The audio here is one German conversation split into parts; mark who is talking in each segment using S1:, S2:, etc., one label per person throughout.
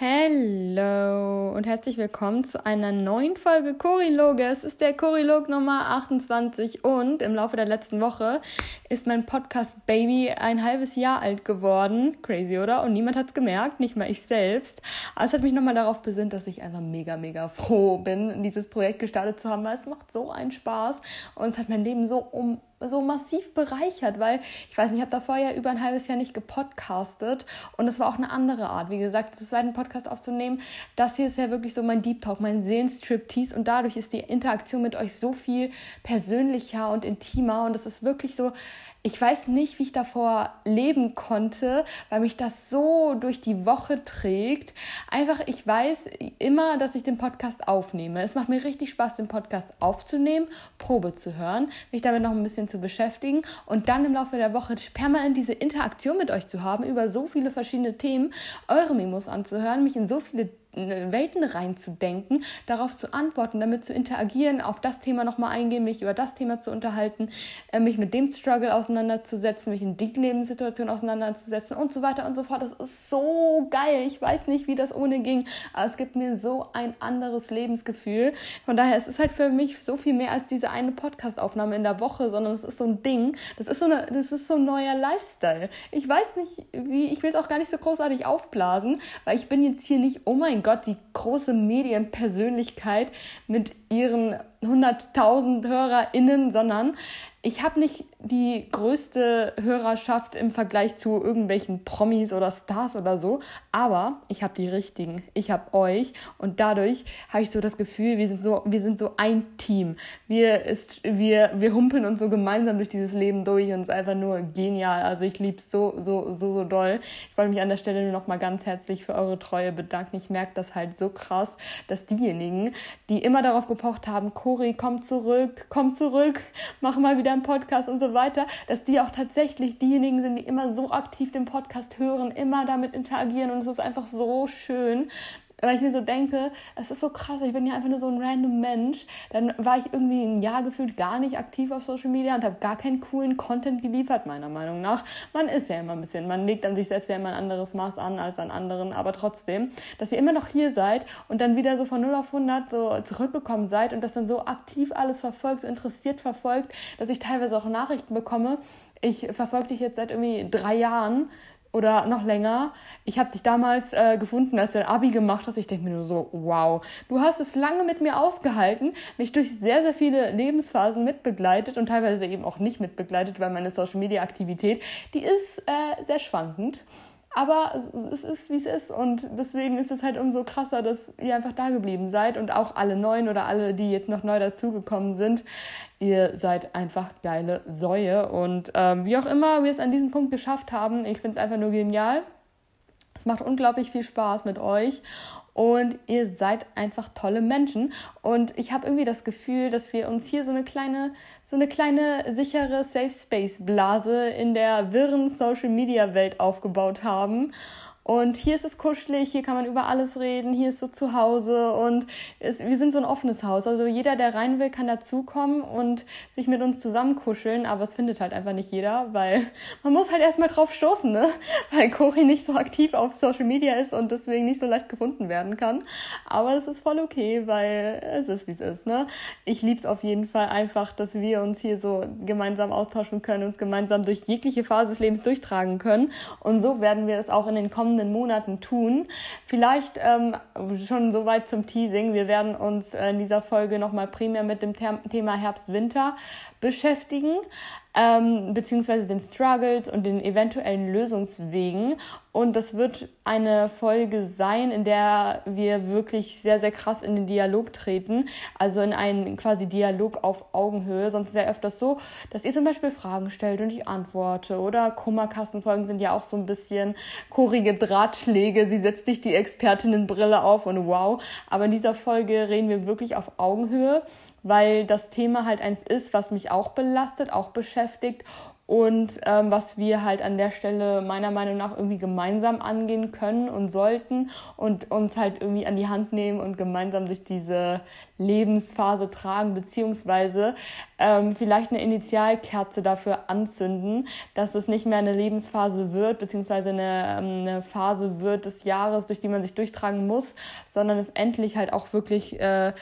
S1: Hallo und herzlich willkommen zu einer neuen Folge Choriloge. Es ist der Chorilog Nummer 28 und im Laufe der letzten Woche ist mein Podcast Baby ein halbes Jahr alt geworden. Crazy, oder? Und niemand hat es gemerkt, nicht mal ich selbst. Aber es hat mich nochmal darauf besinnt, dass ich einfach mega, mega froh bin, dieses Projekt gestartet zu haben, weil es macht so einen Spaß und es hat mein Leben so um so massiv bereichert, weil ich weiß nicht, ich habe davor ja über ein halbes Jahr nicht gepodcastet und es war auch eine andere Art, wie gesagt, das zweiten Podcast aufzunehmen. Das hier ist ja wirklich so mein Deep Talk, mein Seelenstriptease und dadurch ist die Interaktion mit euch so viel persönlicher und intimer und es ist wirklich so, ich weiß nicht, wie ich davor leben konnte, weil mich das so durch die Woche trägt. Einfach, ich weiß immer, dass ich den Podcast aufnehme. Es macht mir richtig Spaß, den Podcast aufzunehmen, Probe zu hören, mich damit noch ein bisschen zu beschäftigen und dann im Laufe der Woche permanent diese Interaktion mit euch zu haben, über so viele verschiedene Themen, eure Memos anzuhören, mich in so viele Welten reinzudenken, darauf zu antworten, damit zu interagieren, auf das Thema nochmal eingehen, mich über das Thema zu unterhalten, äh, mich mit dem Struggle auseinanderzusetzen, mich in die Lebenssituation auseinanderzusetzen und so weiter und so fort. Das ist so geil. Ich weiß nicht, wie das ohne ging, aber es gibt mir so ein anderes Lebensgefühl. Von daher, es ist halt für mich so viel mehr als diese eine Podcast-Aufnahme in der Woche, sondern es ist so ein Ding. Das ist so, eine, das ist so ein neuer Lifestyle. Ich weiß nicht, wie, ich will es auch gar nicht so großartig aufblasen, weil ich bin jetzt hier nicht, oh mein Gott, die große Medienpersönlichkeit mit ihren 100.000 HörerInnen, sondern ich habe nicht die größte Hörerschaft im Vergleich zu irgendwelchen Promis oder Stars oder so, aber ich habe die richtigen. Ich habe euch und dadurch habe ich so das Gefühl, wir sind so, wir sind so ein Team. Wir, ist, wir, wir humpeln uns so gemeinsam durch dieses Leben durch und es ist einfach nur genial. Also ich liebe es so, so, so, so doll. Ich wollte mich an der Stelle nur noch mal ganz herzlich für eure Treue bedanken. Ich merke das halt so krass, dass diejenigen, die immer darauf gepocht haben, Cori, komm zurück, komm zurück, mach mal wieder einen Podcast und so weiter, dass die auch tatsächlich diejenigen sind, die immer so aktiv den Podcast hören, immer damit interagieren. Und es ist einfach so schön, weil ich mir so denke, es ist so krass, ich bin ja einfach nur so ein random Mensch. Dann war ich irgendwie ein Jahr gefühlt gar nicht aktiv auf Social Media und habe gar keinen coolen Content geliefert, meiner Meinung nach. Man ist ja immer ein bisschen, man legt an sich selbst ja immer ein anderes Maß an als an anderen, aber trotzdem, dass ihr immer noch hier seid und dann wieder so von 0 auf 100 so zurückgekommen seid und das dann so aktiv alles verfolgt, so interessiert verfolgt, dass ich teilweise auch Nachrichten bekomme. Ich verfolge dich jetzt seit irgendwie drei Jahren oder noch länger. Ich habe dich damals äh, gefunden, als du ein Abi gemacht hast. Ich denke mir nur so, wow, du hast es lange mit mir ausgehalten, mich durch sehr, sehr viele Lebensphasen mitbegleitet und teilweise eben auch nicht mitbegleitet, weil meine Social-Media-Aktivität, die ist äh, sehr schwankend. Aber es ist, wie es ist. Und deswegen ist es halt umso krasser, dass ihr einfach da geblieben seid. Und auch alle Neuen oder alle, die jetzt noch neu dazugekommen sind. Ihr seid einfach geile Säue. Und ähm, wie auch immer wir es an diesem Punkt geschafft haben, ich finde es einfach nur genial. Es macht unglaublich viel Spaß mit euch. Und ihr seid einfach tolle Menschen. Und ich habe irgendwie das Gefühl, dass wir uns hier so eine kleine so eine kleine sichere Safe Space Blase in der wirren Social Media Welt aufgebaut haben und hier ist es kuschelig, hier kann man über alles reden, hier ist so zu Hause und es, wir sind so ein offenes Haus. Also jeder, der rein will, kann dazukommen und sich mit uns zusammen kuscheln, aber es findet halt einfach nicht jeder, weil man muss halt erstmal drauf stoßen, ne? Weil Cori nicht so aktiv auf Social Media ist und deswegen nicht so leicht gefunden werden kann. Aber es ist voll okay, weil es ist, wie es ist, ne? Ich lieb's auf jeden Fall einfach, dass wir uns hier so gemeinsam austauschen können, uns gemeinsam durch jegliche Phase des Lebens durchtragen können. Und so werden wir es auch in den kommenden kommenden Monaten tun. Vielleicht ähm, schon soweit zum Teasing. Wir werden uns äh, in dieser Folge nochmal primär mit dem Thema Herbst-Winter beschäftigen ähm, beziehungsweise den Struggles und den eventuellen Lösungswegen. Und das wird eine Folge sein, in der wir wirklich sehr, sehr krass in den Dialog treten. Also in einen quasi Dialog auf Augenhöhe. Sonst ist ja öfters so, dass ihr zum Beispiel Fragen stellt und ich antworte. Oder Kummerkastenfolgen sind ja auch so ein bisschen chorige Drahtschläge. Sie setzt sich die Expertinnenbrille auf und wow. Aber in dieser Folge reden wir wirklich auf Augenhöhe weil das Thema halt eins ist, was mich auch belastet, auch beschäftigt und ähm, was wir halt an der Stelle meiner Meinung nach irgendwie gemeinsam angehen können und sollten und uns halt irgendwie an die Hand nehmen und gemeinsam durch diese Lebensphase tragen, beziehungsweise ähm, vielleicht eine Initialkerze dafür anzünden, dass es nicht mehr eine Lebensphase wird, beziehungsweise eine, ähm, eine Phase wird des Jahres, durch die man sich durchtragen muss, sondern es endlich halt auch wirklich äh,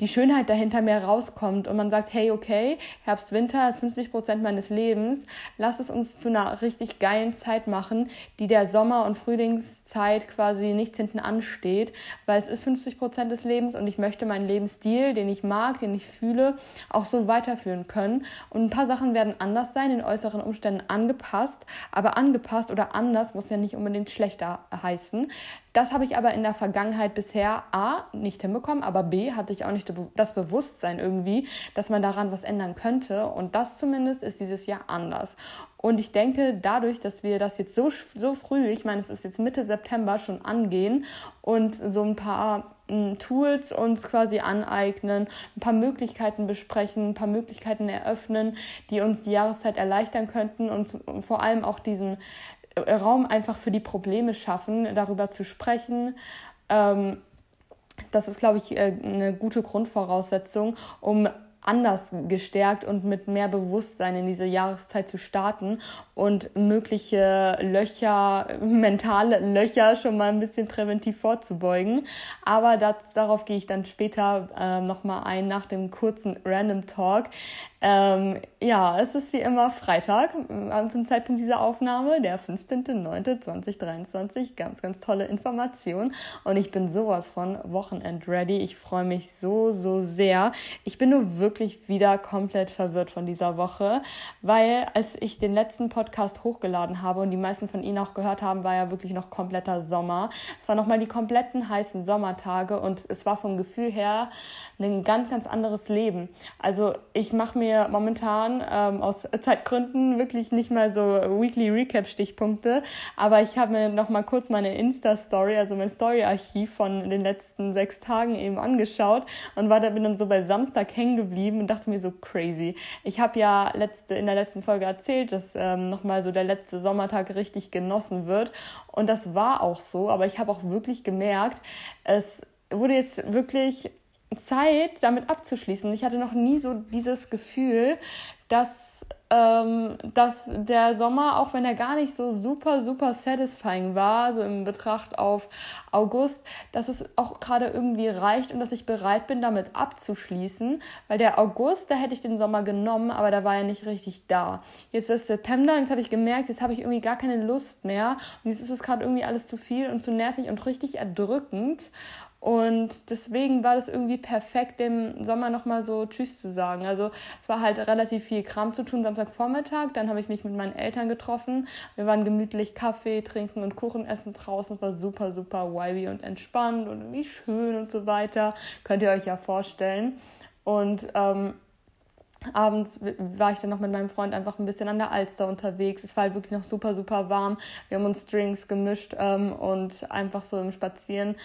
S1: die Schönheit dahinter mehr rauskommt und man sagt, hey, okay, Herbst, Winter ist 50 Prozent meines Lebens, lass es uns zu einer richtig geilen Zeit machen, die der Sommer- und Frühlingszeit quasi nichts hinten ansteht, weil es ist 50 Prozent des Lebens und ich möchte meinen Lebensstil, den ich mag, den ich fühle, auch so weiterführen können. Und ein paar Sachen werden anders sein, in äußeren Umständen angepasst, aber angepasst oder anders muss ja nicht unbedingt schlechter heißen. Das habe ich aber in der Vergangenheit bisher A nicht hinbekommen, aber B hatte ich auch nicht das Bewusstsein irgendwie, dass man daran was ändern könnte. Und das zumindest ist dieses Jahr anders. Und ich denke, dadurch, dass wir das jetzt so, so früh, ich meine, es ist jetzt Mitte September schon angehen und so ein paar hm, Tools uns quasi aneignen, ein paar Möglichkeiten besprechen, ein paar Möglichkeiten eröffnen, die uns die Jahreszeit erleichtern könnten und vor allem auch diesen Raum einfach für die Probleme schaffen, darüber zu sprechen. Ähm, das ist, glaube ich, äh, eine gute Grundvoraussetzung, um anders gestärkt und mit mehr Bewusstsein in diese Jahreszeit zu starten und mögliche Löcher, mentale Löcher schon mal ein bisschen präventiv vorzubeugen. Aber das, darauf gehe ich dann später äh, nochmal ein nach dem kurzen Random Talk. Ähm, ja, es ist wie immer Freitag äh, zum Zeitpunkt dieser Aufnahme, der 15.09.2023. Ganz, ganz tolle Information. Und ich bin sowas von Wochenend ready. Ich freue mich so, so sehr. Ich bin nur wirklich wieder komplett verwirrt von dieser Woche, weil als ich den letzten Podcast hochgeladen habe und die meisten von Ihnen auch gehört haben, war ja wirklich noch kompletter Sommer. Es waren nochmal die kompletten heißen Sommertage und es war vom Gefühl her ein ganz, ganz anderes Leben. Also ich mache mir momentan ähm, aus Zeitgründen wirklich nicht mal so Weekly Recap Stichpunkte, aber ich habe mir noch mal kurz meine Insta Story, also mein Story Archiv von den letzten sechs Tagen eben angeschaut und war da bin dann so bei Samstag hängen geblieben und dachte mir so crazy. Ich habe ja letzte in der letzten Folge erzählt, dass ähm, noch mal so der letzte Sommertag richtig genossen wird und das war auch so, aber ich habe auch wirklich gemerkt, es wurde jetzt wirklich Zeit, damit abzuschließen. Ich hatte noch nie so dieses Gefühl, dass, ähm, dass der Sommer, auch wenn er gar nicht so super, super satisfying war, so im Betracht auf August, dass es auch gerade irgendwie reicht und dass ich bereit bin, damit abzuschließen. Weil der August, da hätte ich den Sommer genommen, aber da war er nicht richtig da. Jetzt ist September, jetzt habe ich gemerkt, jetzt habe ich irgendwie gar keine Lust mehr. Und jetzt ist es gerade irgendwie alles zu viel und zu nervig und richtig erdrückend. Und deswegen war das irgendwie perfekt, dem Sommer nochmal so Tschüss zu sagen. Also es war halt relativ viel Kram zu tun Samstagvormittag. Dann habe ich mich mit meinen Eltern getroffen. Wir waren gemütlich Kaffee trinken und Kuchen essen draußen. Es war super, super vibey und entspannt und irgendwie schön und so weiter. Könnt ihr euch ja vorstellen. Und ähm, Abends war ich dann noch mit meinem Freund einfach ein bisschen an der Alster unterwegs. Es war halt wirklich noch super, super warm. Wir haben uns Drinks gemischt ähm, und einfach so im Spazieren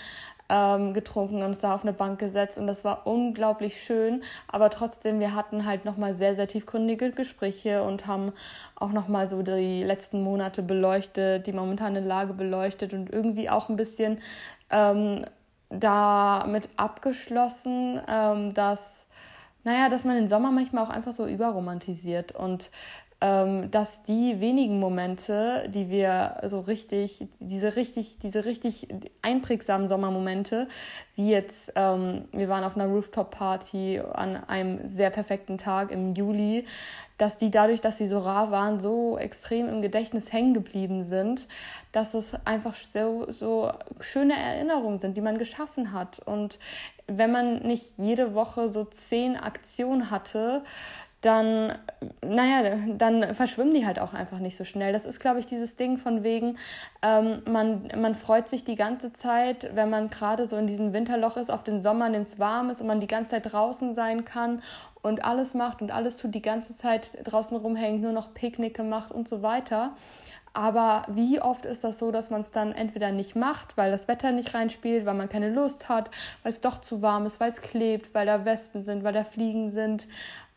S1: ähm, getrunken und uns da auf eine Bank gesetzt und das war unglaublich schön. Aber trotzdem, wir hatten halt nochmal sehr, sehr tiefgründige Gespräche und haben auch nochmal so die letzten Monate beleuchtet, die momentane Lage beleuchtet und irgendwie auch ein bisschen ähm, damit abgeschlossen, ähm, dass naja, dass man den Sommer manchmal auch einfach so überromantisiert und dass die wenigen Momente, die wir so richtig, diese richtig, diese richtig einprägsamen Sommermomente, wie jetzt, ähm, wir waren auf einer Rooftop-Party an einem sehr perfekten Tag im Juli, dass die dadurch, dass sie so rar waren, so extrem im Gedächtnis hängen geblieben sind, dass es einfach so, so schöne Erinnerungen sind, die man geschaffen hat. Und wenn man nicht jede Woche so zehn Aktionen hatte, dann, naja, dann verschwimmen die halt auch einfach nicht so schnell. Das ist, glaube ich, dieses Ding von wegen, ähm, man, man freut sich die ganze Zeit, wenn man gerade so in diesem Winterloch ist, auf den Sommer, in es warm ist und man die ganze Zeit draußen sein kann und alles macht und alles tut, die ganze Zeit draußen rumhängt, nur noch Picknicke macht und so weiter. Aber wie oft ist das so, dass man es dann entweder nicht macht, weil das Wetter nicht reinspielt, weil man keine Lust hat, weil es doch zu warm ist, weil es klebt, weil da Wespen sind, weil da Fliegen sind,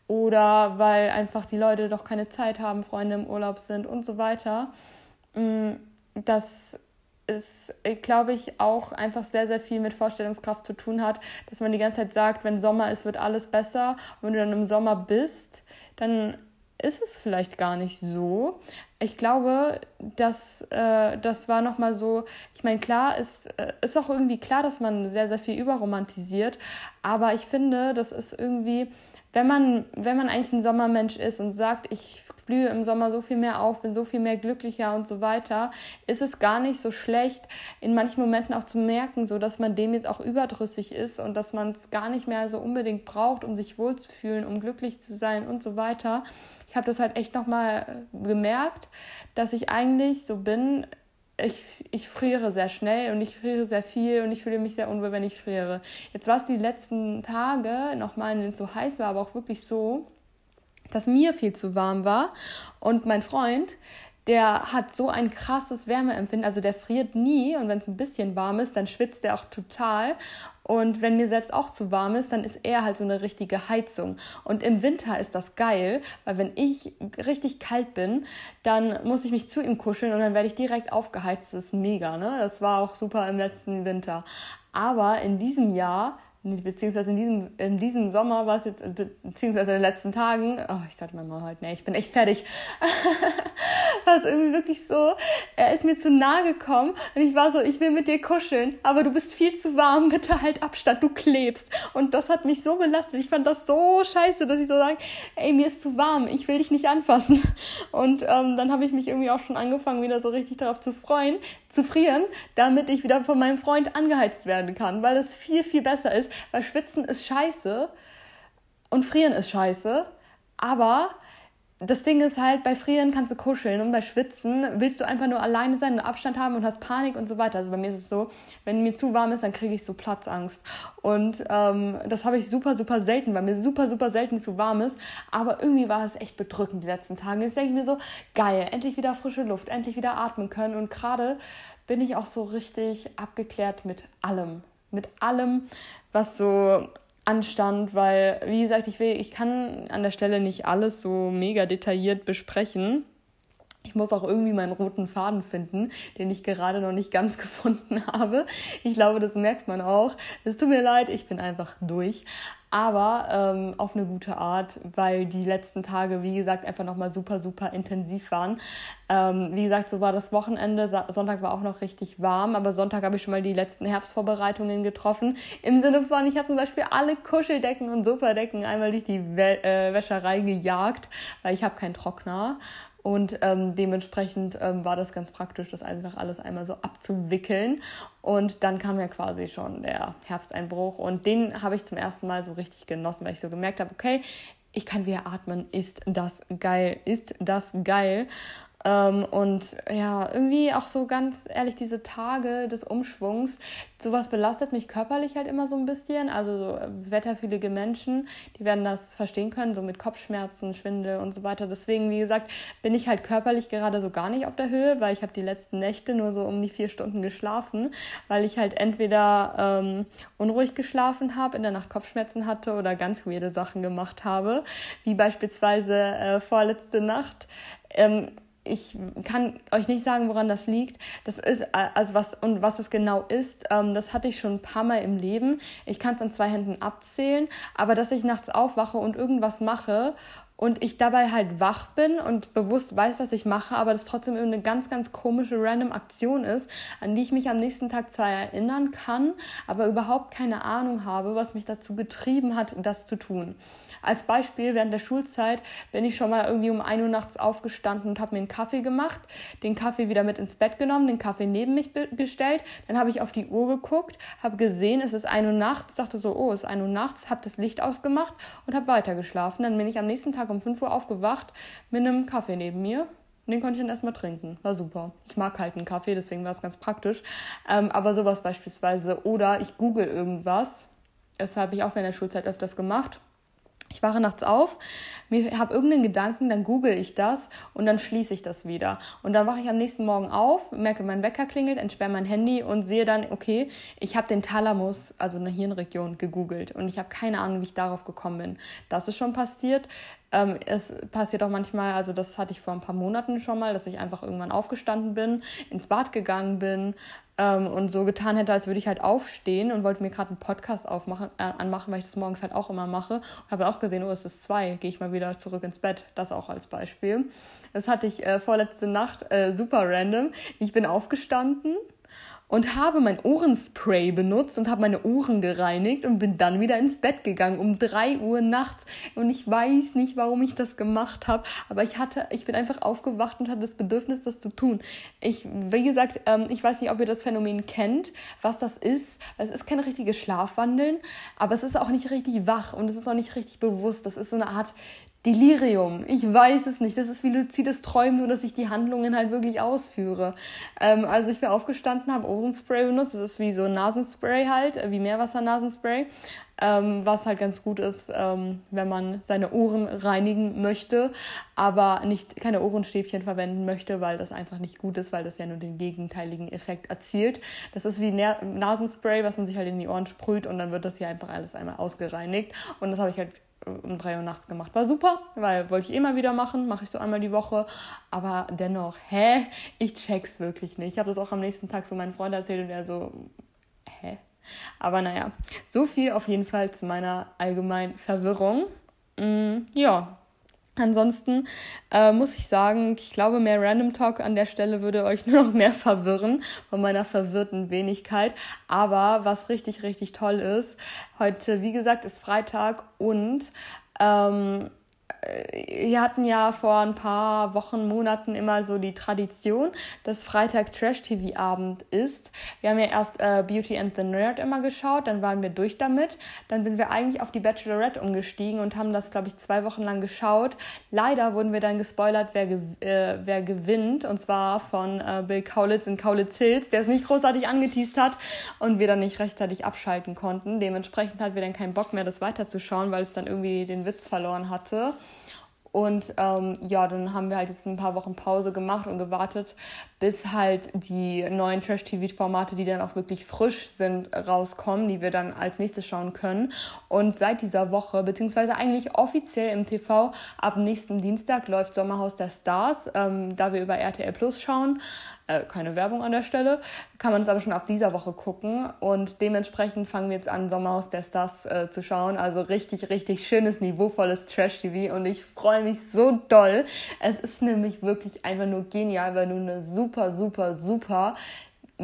S1: oder weil einfach die Leute doch keine Zeit haben, Freunde im Urlaub sind und so weiter. Mm, dass es, glaube ich, auch einfach sehr, sehr viel mit Vorstellungskraft zu tun hat, dass man die ganze Zeit sagt, wenn Sommer ist, wird alles besser. Und wenn du dann im Sommer bist, dann ist es vielleicht gar nicht so. Ich glaube, dass äh, das war nochmal so, ich meine, klar, es äh, ist auch irgendwie klar, dass man sehr, sehr viel überromantisiert, aber ich finde, das ist irgendwie, wenn man, wenn man eigentlich ein Sommermensch ist und sagt, ich blühe im Sommer so viel mehr auf, bin so viel mehr glücklicher und so weiter, ist es gar nicht so schlecht, in manchen Momenten auch zu merken, so dass man dem jetzt auch überdrüssig ist und dass man es gar nicht mehr so unbedingt braucht, um sich wohlzufühlen, um glücklich zu sein und so weiter. Ich habe das halt echt nochmal gemerkt, dass ich eigentlich so bin, ich, ich friere sehr schnell und ich friere sehr viel und ich fühle mich sehr unwohl, wenn ich friere. Jetzt war es die letzten Tage nochmal, denen es so heiß war, aber auch wirklich so, dass mir viel zu warm war. Und mein Freund, der hat so ein krasses Wärmeempfinden, also der friert nie und wenn es ein bisschen warm ist, dann schwitzt er auch total. Und wenn mir selbst auch zu warm ist, dann ist er halt so eine richtige Heizung. Und im Winter ist das geil, weil wenn ich richtig kalt bin, dann muss ich mich zu ihm kuscheln und dann werde ich direkt aufgeheizt. Das ist mega, ne? Das war auch super im letzten Winter. Aber in diesem Jahr beziehungsweise in diesem, in diesem Sommer war es jetzt, beziehungsweise in den letzten Tagen, oh, ich sollte mal heute, nee, ich bin echt fertig, war es irgendwie wirklich so, er ist mir zu nahe gekommen und ich war so, ich will mit dir kuscheln, aber du bist viel zu warm, bitte halt Abstand, du klebst. Und das hat mich so belastet, ich fand das so scheiße, dass ich so sage, ey, mir ist zu warm, ich will dich nicht anfassen. Und ähm, dann habe ich mich irgendwie auch schon angefangen, wieder so richtig darauf zu freuen, zu frieren, damit ich wieder von meinem Freund angeheizt werden kann, weil es viel, viel besser ist, weil Schwitzen ist scheiße und Frieren ist scheiße, aber das Ding ist halt, bei Frieren kannst du kuscheln und bei Schwitzen willst du einfach nur alleine sein und Abstand haben und hast Panik und so weiter. Also bei mir ist es so, wenn mir zu warm ist, dann kriege ich so Platzangst. Und ähm, das habe ich super, super selten, weil mir super, super selten zu warm ist. Aber irgendwie war es echt bedrückend die letzten Tage. Jetzt denke ich mir so, geil, endlich wieder frische Luft, endlich wieder atmen können. Und gerade bin ich auch so richtig abgeklärt mit allem. Mit allem, was so anstand, weil, wie gesagt, ich will, ich kann an der Stelle nicht alles so mega detailliert besprechen. Ich muss auch irgendwie meinen roten Faden finden, den ich gerade noch nicht ganz gefunden habe. Ich glaube, das merkt man auch. Es tut mir leid, ich bin einfach durch aber ähm, auf eine gute Art, weil die letzten Tage, wie gesagt, einfach nochmal super, super intensiv waren. Ähm, wie gesagt, so war das Wochenende. Sonntag war auch noch richtig warm, aber Sonntag habe ich schon mal die letzten Herbstvorbereitungen getroffen. Im Sinne von, ich habe zum Beispiel alle Kuscheldecken und Sofadecken einmal durch die Wä äh, Wäscherei gejagt, weil ich habe keinen Trockner. Und ähm, dementsprechend ähm, war das ganz praktisch, das einfach alles einmal so abzuwickeln. Und dann kam ja quasi schon der Herbsteinbruch. Und den habe ich zum ersten Mal so richtig genossen, weil ich so gemerkt habe, okay, ich kann wieder atmen, ist das geil, ist das geil. Ähm, und ja, irgendwie auch so ganz ehrlich, diese Tage des Umschwungs, sowas belastet mich körperlich halt immer so ein bisschen. Also so äh, wetterfühlige Menschen, die werden das verstehen können, so mit Kopfschmerzen, Schwindel und so weiter. Deswegen, wie gesagt, bin ich halt körperlich gerade so gar nicht auf der Höhe, weil ich habe die letzten Nächte nur so um die vier Stunden geschlafen, weil ich halt entweder ähm, unruhig geschlafen habe, in der Nacht Kopfschmerzen hatte oder ganz weirde Sachen gemacht habe, wie beispielsweise äh, vorletzte Nacht. Ähm, ich kann euch nicht sagen, woran das liegt. Das ist, also was und was das genau ist, ähm, das hatte ich schon ein paar Mal im Leben. Ich kann es an zwei Händen abzählen, aber dass ich nachts aufwache und irgendwas mache und ich dabei halt wach bin und bewusst weiß, was ich mache, aber das trotzdem eine ganz, ganz komische random Aktion ist, an die ich mich am nächsten Tag zwar erinnern kann, aber überhaupt keine Ahnung habe, was mich dazu getrieben hat, das zu tun. Als Beispiel, während der Schulzeit bin ich schon mal irgendwie um 1 Uhr nachts aufgestanden und habe mir einen Kaffee gemacht, den Kaffee wieder mit ins Bett genommen, den Kaffee neben mich gestellt. Dann habe ich auf die Uhr geguckt, habe gesehen, es ist 1 Uhr nachts, dachte so, oh, es ist 1 Uhr nachts, habe das Licht ausgemacht und habe weitergeschlafen. Dann bin ich am nächsten Tag um 5 Uhr aufgewacht mit einem Kaffee neben mir. Den konnte ich dann erstmal trinken. War super. Ich mag halt einen Kaffee, deswegen war es ganz praktisch. Ähm, aber sowas beispielsweise. Oder ich google irgendwas. Das habe ich auch während der Schulzeit öfters gemacht. Ich wache nachts auf, habe irgendeinen Gedanken, dann google ich das und dann schließe ich das wieder. Und dann wache ich am nächsten Morgen auf, merke, mein Wecker klingelt, entsperre mein Handy und sehe dann, okay, ich habe den Thalamus, also eine Hirnregion, gegoogelt und ich habe keine Ahnung, wie ich darauf gekommen bin. Das ist schon passiert. Ähm, es passiert auch manchmal, also das hatte ich vor ein paar Monaten schon mal, dass ich einfach irgendwann aufgestanden bin, ins Bad gegangen bin ähm, und so getan hätte, als würde ich halt aufstehen und wollte mir gerade einen Podcast aufmachen, äh, anmachen, weil ich das morgens halt auch immer mache. Und habe auch gesehen, oh, es ist zwei, gehe ich mal wieder zurück ins Bett. Das auch als Beispiel. Das hatte ich äh, vorletzte Nacht äh, super random. Ich bin aufgestanden und habe mein Ohrenspray benutzt und habe meine Ohren gereinigt und bin dann wieder ins Bett gegangen um drei Uhr nachts. Und ich weiß nicht, warum ich das gemacht habe, aber ich hatte, ich bin einfach aufgewacht und hatte das Bedürfnis, das zu tun. Ich, wie gesagt, ähm, ich weiß nicht, ob ihr das Phänomen kennt, was das ist. Es ist kein richtiges Schlafwandeln, aber es ist auch nicht richtig wach und es ist auch nicht richtig bewusst. Das ist so eine Art Delirium. Ich weiß es nicht. Das ist wie luzides Träumen, nur dass ich die Handlungen halt wirklich ausführe. Ähm, also ich bin aufgestanden, habe Ohrenspray benutzt. Das ist wie so ein Nasenspray halt, äh, wie Meerwasser-Nasenspray. Ähm, was halt ganz gut ist, ähm, wenn man seine Ohren reinigen möchte, aber nicht keine Ohrenstäbchen verwenden möchte, weil das einfach nicht gut ist, weil das ja nur den gegenteiligen Effekt erzielt. Das ist wie Nasenspray, was man sich halt in die Ohren sprüht und dann wird das hier einfach alles einmal ausgereinigt. Und das habe ich halt um drei Uhr nachts gemacht. War super, weil wollte ich immer wieder machen, mache ich so einmal die Woche. Aber dennoch, hä? Ich check's wirklich nicht. Ich habe das auch am nächsten Tag so meinem Freund erzählt und er so, hä? Aber naja, so viel auf jeden Fall zu meiner allgemeinen Verwirrung. Mm, ja, Ansonsten äh, muss ich sagen, ich glaube, mehr Random Talk an der Stelle würde euch nur noch mehr verwirren von meiner verwirrten Wenigkeit. Aber was richtig, richtig toll ist, heute, wie gesagt, ist Freitag und ähm, wir hatten ja vor ein paar Wochen, Monaten immer so die Tradition, dass Freitag Trash-TV-Abend ist. Wir haben ja erst äh, Beauty and the Nerd immer geschaut, dann waren wir durch damit. Dann sind wir eigentlich auf die Bachelorette umgestiegen und haben das, glaube ich, zwei Wochen lang geschaut. Leider wurden wir dann gespoilert, wer, ge äh, wer gewinnt. Und zwar von äh, Bill Kaulitz in Kaulitz Hills, der es nicht großartig angeteased hat und wir dann nicht rechtzeitig abschalten konnten. Dementsprechend hatten wir dann keinen Bock mehr, das weiterzuschauen, weil es dann irgendwie den Witz verloren hatte. Und ähm, ja, dann haben wir halt jetzt ein paar Wochen Pause gemacht und gewartet, bis halt die neuen Trash-TV-Formate, die dann auch wirklich frisch sind, rauskommen, die wir dann als nächstes schauen können. Und seit dieser Woche, beziehungsweise eigentlich offiziell im TV, ab nächsten Dienstag läuft Sommerhaus der Stars, ähm, da wir über RTL Plus schauen äh, keine Werbung an der Stelle, kann man es aber schon ab dieser Woche gucken. Und dementsprechend fangen wir jetzt an, Sommerhaus der Stars äh, zu schauen. Also richtig, richtig schönes, niveauvolles Trash-TV. Und ich freue mich so doll. Es ist nämlich wirklich einfach nur genial, weil du eine super, super, super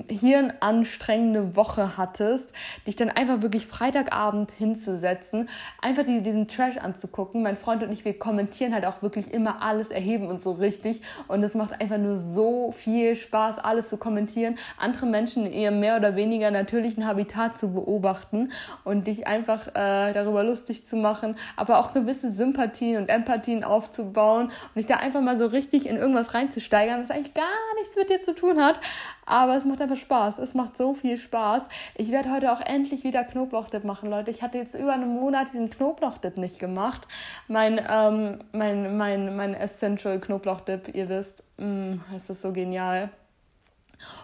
S1: hirnanstrengende Woche hattest, dich dann einfach wirklich Freitagabend hinzusetzen, einfach die, diesen Trash anzugucken. Mein Freund und ich, wir kommentieren halt auch wirklich immer alles, erheben und so richtig. Und es macht einfach nur so viel Spaß, alles zu kommentieren, andere Menschen in ihrem mehr oder weniger natürlichen Habitat zu beobachten und dich einfach äh, darüber lustig zu machen, aber auch gewisse Sympathien und Empathien aufzubauen und dich da einfach mal so richtig in irgendwas reinzusteigern, was eigentlich gar nichts mit dir zu tun hat. Aber es macht einfach Spaß. Es macht so viel Spaß. Ich werde heute auch endlich wieder Knoblauchdip machen, Leute. Ich hatte jetzt über einen Monat diesen Knoblauchdip nicht gemacht. Mein, ähm, mein, mein, mein Essential Knoblauchdip, ihr wisst, mm, es ist so genial.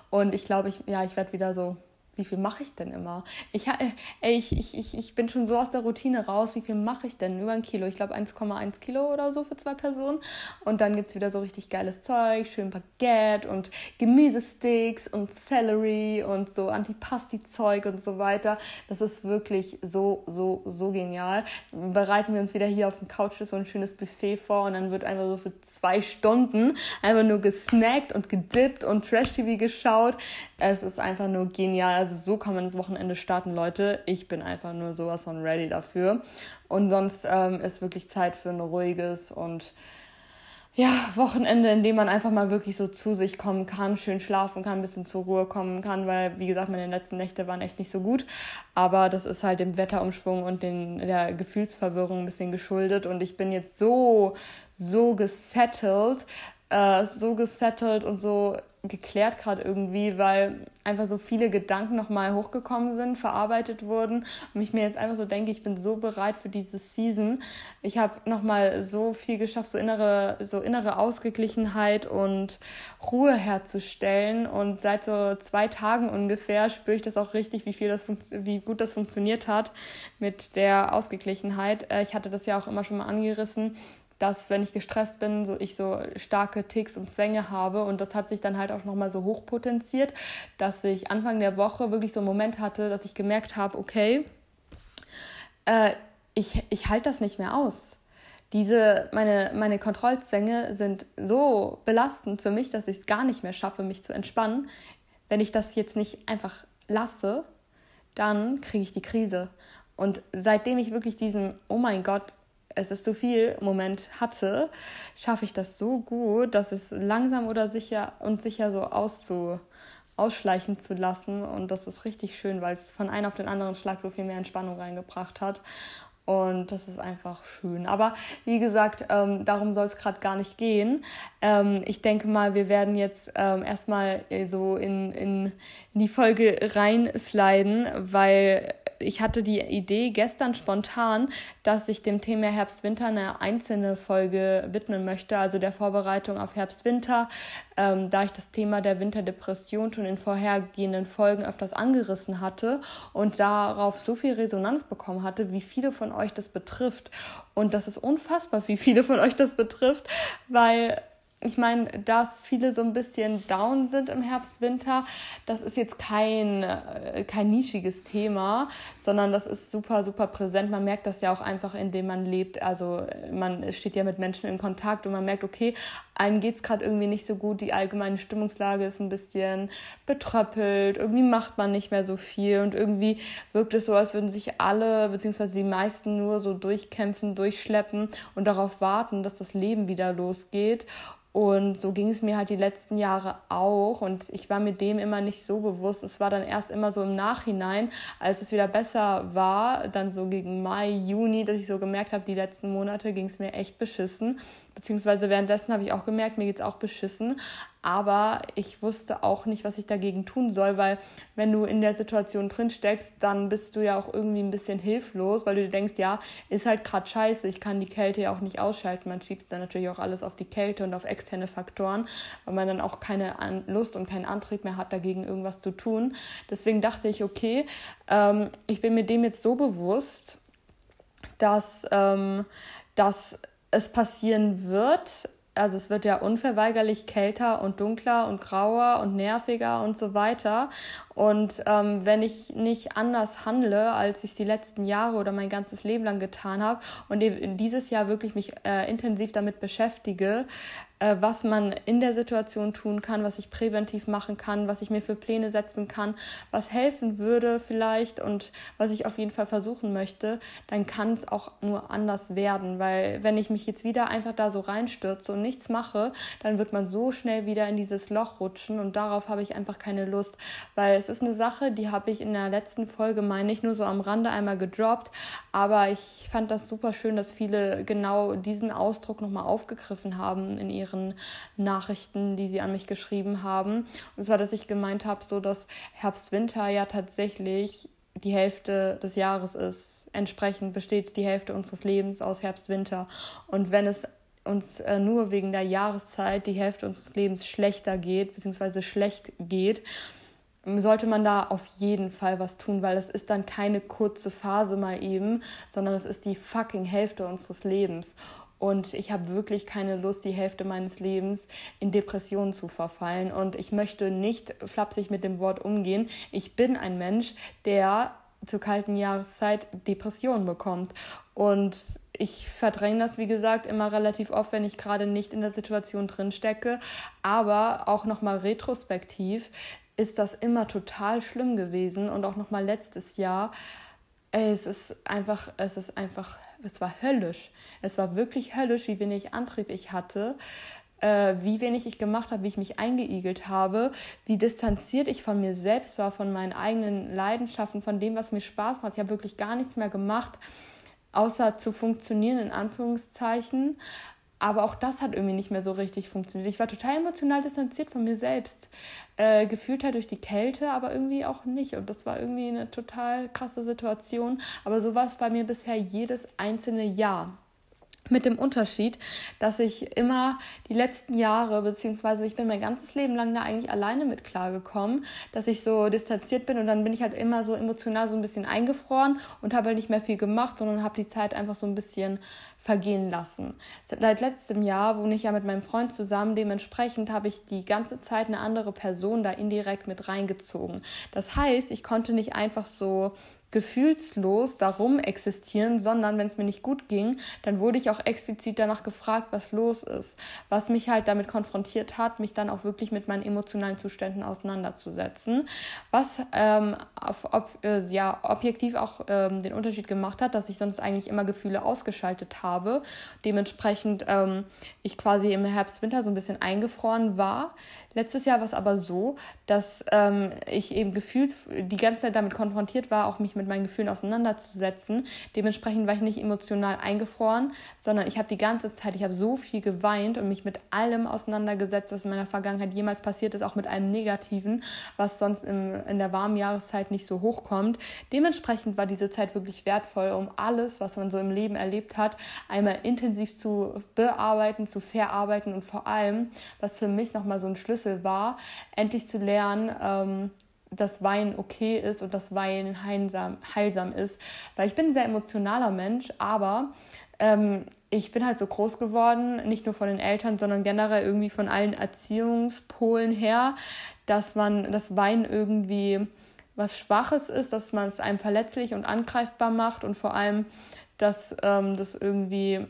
S1: Und ich glaube, ich, ja, ich werde wieder so wie viel mache ich denn immer? Ich, äh, ey, ich, ich, ich, bin schon so aus der Routine raus, wie viel mache ich denn? Über ein Kilo, ich glaube 1,1 Kilo oder so für zwei Personen. Und dann gibt es wieder so richtig geiles Zeug, schön Baguette und Gemüsesticks und Celery und so Antipasti-Zeug und so weiter. Das ist wirklich so, so, so genial. Bereiten wir uns wieder hier auf dem Couch so ein schönes Buffet vor und dann wird einfach so für zwei Stunden einfach nur gesnackt und gedippt und Trash-TV geschaut. Es ist einfach nur genial also so kann man das Wochenende starten, Leute. Ich bin einfach nur sowas von ready dafür. Und sonst ähm, ist wirklich Zeit für ein ruhiges und ja, Wochenende, in dem man einfach mal wirklich so zu sich kommen kann, schön schlafen kann, ein bisschen zur Ruhe kommen kann, weil, wie gesagt, meine letzten Nächte waren echt nicht so gut. Aber das ist halt dem Wetterumschwung und den, der Gefühlsverwirrung ein bisschen geschuldet. Und ich bin jetzt so, so gesettelt, äh, so gesettelt und so geklärt gerade irgendwie, weil einfach so viele Gedanken nochmal hochgekommen sind, verarbeitet wurden und ich mir jetzt einfach so denke, ich bin so bereit für diese Season. Ich habe nochmal so viel geschafft, so innere, so innere Ausgeglichenheit und Ruhe herzustellen und seit so zwei Tagen ungefähr spüre ich das auch richtig, wie viel das wie gut das funktioniert hat mit der Ausgeglichenheit. Äh, ich hatte das ja auch immer schon mal angerissen dass wenn ich gestresst bin, so ich so starke Ticks und Zwänge habe und das hat sich dann halt auch nochmal so hochpotenziert, dass ich Anfang der Woche wirklich so einen Moment hatte, dass ich gemerkt habe, okay, äh, ich, ich halte das nicht mehr aus. Diese, meine, meine Kontrollzwänge sind so belastend für mich, dass ich es gar nicht mehr schaffe, mich zu entspannen. Wenn ich das jetzt nicht einfach lasse, dann kriege ich die Krise. Und seitdem ich wirklich diesen, oh mein Gott, es ist zu viel Moment hatte, schaffe ich das so gut, dass es langsam oder sicher und sicher so auszu, ausschleichen zu lassen. Und das ist richtig schön, weil es von einem auf den anderen Schlag so viel mehr Entspannung reingebracht hat. Und das ist einfach schön. Aber wie gesagt, ähm, darum soll es gerade gar nicht gehen. Ähm, ich denke mal, wir werden jetzt ähm, erstmal so in, in, in die Folge reinsliden, weil ich hatte die Idee gestern spontan, dass ich dem Thema Herbst-Winter eine einzelne Folge widmen möchte, also der Vorbereitung auf Herbst-Winter, ähm, da ich das Thema der Winterdepression schon in vorhergehenden Folgen öfters angerissen hatte und darauf so viel Resonanz bekommen hatte, wie viele von euch das betrifft. Und das ist unfassbar, wie viele von euch das betrifft, weil ich meine, dass viele so ein bisschen down sind im Herbst, Winter, das ist jetzt kein, äh, kein nischiges Thema, sondern das ist super, super präsent. Man merkt das ja auch einfach, indem man lebt. Also man steht ja mit Menschen in Kontakt und man merkt, okay, einem geht es gerade irgendwie nicht so gut, die allgemeine Stimmungslage ist ein bisschen betröppelt, irgendwie macht man nicht mehr so viel und irgendwie wirkt es so, als würden sich alle, beziehungsweise die meisten nur so durchkämpfen, durchschleppen und darauf warten, dass das Leben wieder losgeht. Und so ging es mir halt die letzten Jahre auch. Und ich war mir dem immer nicht so bewusst. Es war dann erst immer so im Nachhinein, als es wieder besser war, dann so gegen Mai, Juni, dass ich so gemerkt habe, die letzten Monate ging es mir echt beschissen. Beziehungsweise währenddessen habe ich auch gemerkt, mir geht es auch beschissen aber ich wusste auch nicht, was ich dagegen tun soll, weil wenn du in der Situation drin steckst, dann bist du ja auch irgendwie ein bisschen hilflos, weil du dir denkst, ja, ist halt gerade scheiße, ich kann die Kälte ja auch nicht ausschalten. Man schiebt dann natürlich auch alles auf die Kälte und auf externe Faktoren, weil man dann auch keine Lust und keinen Antrieb mehr hat, dagegen irgendwas zu tun. Deswegen dachte ich, okay, ähm, ich bin mir dem jetzt so bewusst, dass, ähm, dass es passieren wird, also es wird ja unverweigerlich kälter und dunkler und grauer und nerviger und so weiter. Und ähm, wenn ich nicht anders handle, als ich es die letzten Jahre oder mein ganzes Leben lang getan habe und dieses Jahr wirklich mich äh, intensiv damit beschäftige, äh, was man in der Situation tun kann, was ich präventiv machen kann, was ich mir für Pläne setzen kann, was helfen würde vielleicht und was ich auf jeden Fall versuchen möchte, dann kann es auch nur anders werden, weil wenn ich mich jetzt wieder einfach da so reinstürze und nichts mache, dann wird man so schnell wieder in dieses Loch rutschen und darauf habe ich einfach keine Lust, weil es ist eine Sache, die habe ich in der letzten Folge, meine ich, nur so am Rande einmal gedroppt, aber ich fand das super schön, dass viele genau diesen Ausdruck nochmal aufgegriffen haben in ihren ihren Nachrichten, die sie an mich geschrieben haben. Und zwar, dass ich gemeint habe, so dass Herbst-Winter ja tatsächlich die Hälfte des Jahres ist. Entsprechend besteht die Hälfte unseres Lebens aus Herbst-Winter. Und wenn es uns äh, nur wegen der Jahreszeit die Hälfte unseres Lebens schlechter geht, beziehungsweise schlecht geht, sollte man da auf jeden Fall was tun, weil es ist dann keine kurze Phase mal eben, sondern es ist die fucking Hälfte unseres Lebens. Und ich habe wirklich keine Lust, die Hälfte meines Lebens in Depressionen zu verfallen. Und ich möchte nicht flapsig mit dem Wort umgehen. Ich bin ein Mensch, der zur kalten Jahreszeit Depressionen bekommt. Und ich verdränge das, wie gesagt, immer relativ oft, wenn ich gerade nicht in der Situation drin stecke. Aber auch nochmal retrospektiv ist das immer total schlimm gewesen. Und auch nochmal letztes Jahr. Es ist einfach, es ist einfach es war höllisch. Es war wirklich höllisch, wie wenig Antrieb ich hatte, äh, wie wenig ich gemacht habe, wie ich mich eingeigelt habe, wie distanziert ich von mir selbst war, von meinen eigenen Leidenschaften, von dem, was mir Spaß macht. Ich habe wirklich gar nichts mehr gemacht, außer zu funktionieren, in Anführungszeichen. Aber auch das hat irgendwie nicht mehr so richtig funktioniert. Ich war total emotional distanziert von mir selbst. Äh, gefühlt halt durch die Kälte, aber irgendwie auch nicht. Und das war irgendwie eine total krasse Situation. Aber so war es bei mir bisher jedes einzelne Jahr. Mit dem Unterschied, dass ich immer die letzten Jahre, beziehungsweise ich bin mein ganzes Leben lang da eigentlich alleine mit klargekommen, dass ich so distanziert bin und dann bin ich halt immer so emotional so ein bisschen eingefroren und habe halt nicht mehr viel gemacht, sondern habe die Zeit einfach so ein bisschen vergehen lassen. Seit letztem Jahr wohne ich ja mit meinem Freund zusammen, dementsprechend habe ich die ganze Zeit eine andere Person da indirekt mit reingezogen. Das heißt, ich konnte nicht einfach so gefühlslos darum existieren, sondern wenn es mir nicht gut ging, dann wurde ich auch explizit danach gefragt, was los ist. Was mich halt damit konfrontiert hat, mich dann auch wirklich mit meinen emotionalen Zuständen auseinanderzusetzen. Was ähm, auf, ob, äh, ja, objektiv auch ähm, den Unterschied gemacht hat, dass ich sonst eigentlich immer Gefühle ausgeschaltet habe. Dementsprechend ähm, ich quasi im Herbst, Winter so ein bisschen eingefroren war. Letztes Jahr war es aber so, dass ähm, ich eben gefühlt die ganze Zeit damit konfrontiert war, auch mich mit meinen Gefühlen auseinanderzusetzen. Dementsprechend war ich nicht emotional eingefroren, sondern ich habe die ganze Zeit, ich habe so viel geweint und mich mit allem auseinandergesetzt, was in meiner Vergangenheit jemals passiert ist, auch mit allem Negativen, was sonst im, in der warmen Jahreszeit nicht so hochkommt. Dementsprechend war diese Zeit wirklich wertvoll, um alles, was man so im Leben erlebt hat, einmal intensiv zu bearbeiten, zu verarbeiten und vor allem, was für mich nochmal so ein Schlüssel Schlüssel war, endlich zu lernen, ähm, dass Wein okay ist und dass Wein heilsam, heilsam ist. Weil ich bin ein sehr emotionaler Mensch, aber ähm, ich bin halt so groß geworden, nicht nur von den Eltern, sondern generell irgendwie von allen Erziehungspolen her, dass man das Wein irgendwie was Schwaches ist, dass man es einem verletzlich und angreifbar macht und vor allem, dass ähm, das irgendwie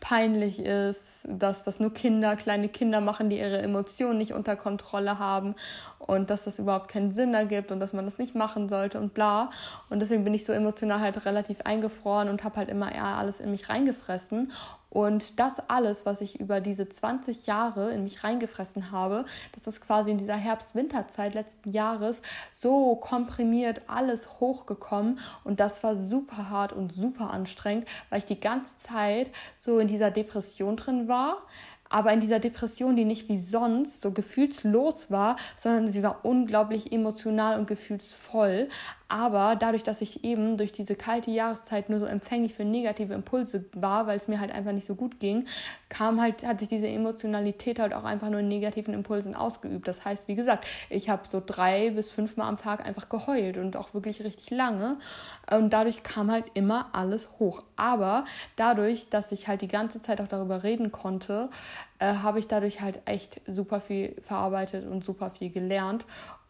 S1: peinlich ist, dass das nur Kinder, kleine Kinder machen, die ihre Emotionen nicht unter Kontrolle haben und dass das überhaupt keinen Sinn ergibt und dass man das nicht machen sollte und bla. Und deswegen bin ich so emotional halt relativ eingefroren und habe halt immer eher alles in mich reingefressen und das alles, was ich über diese 20 Jahre in mich reingefressen habe, das ist quasi in dieser Herbst-Winterzeit letzten Jahres so komprimiert alles hochgekommen. Und das war super hart und super anstrengend, weil ich die ganze Zeit so in dieser Depression drin war aber in dieser Depression, die nicht wie sonst so gefühlslos war, sondern sie war unglaublich emotional und gefühlsvoll. Aber dadurch, dass ich eben durch diese kalte Jahreszeit nur so empfänglich für negative Impulse war, weil es mir halt einfach nicht so gut ging, kam halt, hat sich diese Emotionalität halt auch einfach nur in negativen Impulsen ausgeübt. Das heißt, wie gesagt, ich habe so drei bis fünfmal am Tag einfach geheult und auch wirklich richtig lange. Und dadurch kam halt immer alles hoch. Aber dadurch, dass ich halt die ganze Zeit auch darüber reden konnte, äh, habe ich dadurch halt echt super viel verarbeitet und super viel gelernt.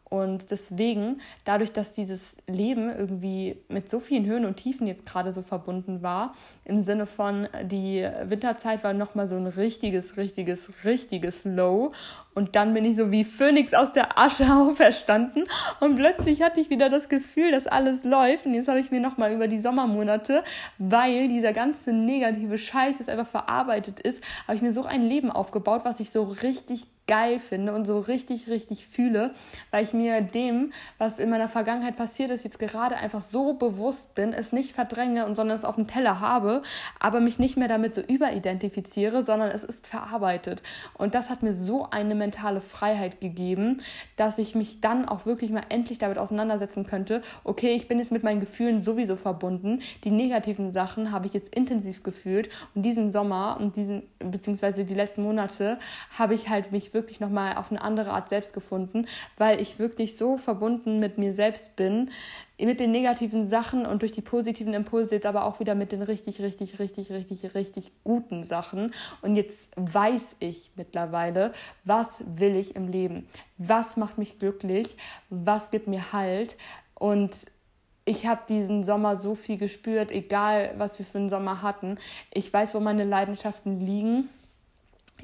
S1: Und deswegen, dadurch, dass dieses Leben irgendwie mit so vielen Höhen und Tiefen jetzt gerade so verbunden war, im Sinne von, die Winterzeit war nochmal so ein richtiges, richtiges, richtiges Low. Und dann bin ich so wie Phönix aus der Asche auferstanden. Und plötzlich hatte ich wieder das Gefühl, dass alles läuft. Und jetzt habe ich mir nochmal über die Sommermonate, weil dieser ganze negative Scheiß jetzt einfach verarbeitet ist, habe ich mir so ein Leben aufgebaut, was ich so richtig geil finde und so richtig, richtig fühle, weil ich mir dem, was in meiner Vergangenheit passiert ist, jetzt gerade einfach so bewusst bin, es nicht verdränge und sondern es auf dem Teller habe, aber mich nicht mehr damit so überidentifiziere, sondern es ist verarbeitet. Und das hat mir so eine mentale Freiheit gegeben, dass ich mich dann auch wirklich mal endlich damit auseinandersetzen könnte, okay, ich bin jetzt mit meinen Gefühlen sowieso verbunden. Die negativen Sachen habe ich jetzt intensiv gefühlt und diesen Sommer und diesen, beziehungsweise die letzten Monate habe ich halt mich wirklich nochmal auf eine andere Art selbst gefunden, weil ich wirklich so verbunden mit mir selbst bin, mit den negativen Sachen und durch die positiven Impulse jetzt aber auch wieder mit den richtig, richtig, richtig, richtig, richtig guten Sachen. Und jetzt weiß ich mittlerweile, was will ich im Leben? Was macht mich glücklich? Was gibt mir Halt? Und ich habe diesen Sommer so viel gespürt, egal was wir für einen Sommer hatten. Ich weiß, wo meine Leidenschaften liegen.